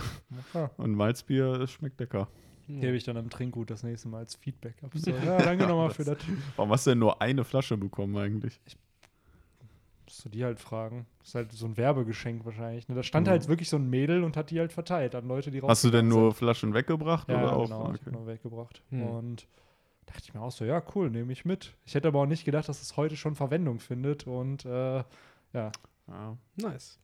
Okay. Und Malzbier schmeckt lecker. Gebe ich dann am Trinkgut das nächste Mal als Feedback ab. So, ja, danke nochmal für das. Warum hast du denn nur eine Flasche bekommen eigentlich? Musst du die halt fragen. Das ist halt so ein Werbegeschenk wahrscheinlich. Ne? Da stand Mhm. halt wirklich so ein Mädel und hat die halt verteilt an Leute, die Hast du denn nur Flaschen weggebracht sind. Ja, oder auch? genau, ich Okay. hab nur weggebracht. Hm. Und dachte ich mir auch so, ja, cool, nehme ich mit. Ich hätte aber auch nicht gedacht, dass es heute schon Verwendung findet und äh, ja, Ja. Nice.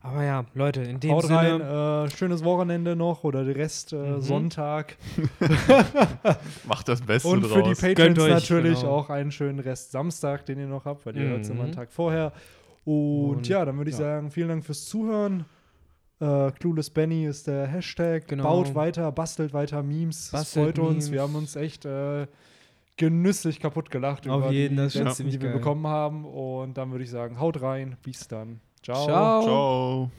Aber ja, Leute, in dem Haut Sinne. rein, äh, schönes Wochenende noch oder der Rest äh, Mhm. Sonntag. Macht das Beste Und für die draus. Gönnt Patrons euch, natürlich genau. auch einen schönen Rest Samstag, den ihr noch habt, weil ihr Mhm. hört es immer einen Tag vorher. Und, Und, ja, dann würde ich ja. sagen, vielen Dank fürs Zuhören. Äh, Clueless Benny ist der Hashtag. Genau. Baut weiter, bastelt weiter Memes. Das Bastelt freut uns. Memes. Wir haben uns echt äh, genüsslich kaputt gelacht Auf über jeden, die das ziemlich die wir geil. bekommen haben. Und dann würde ich sagen, haut rein. Bis dann. Ciao. Ciao. Ciao.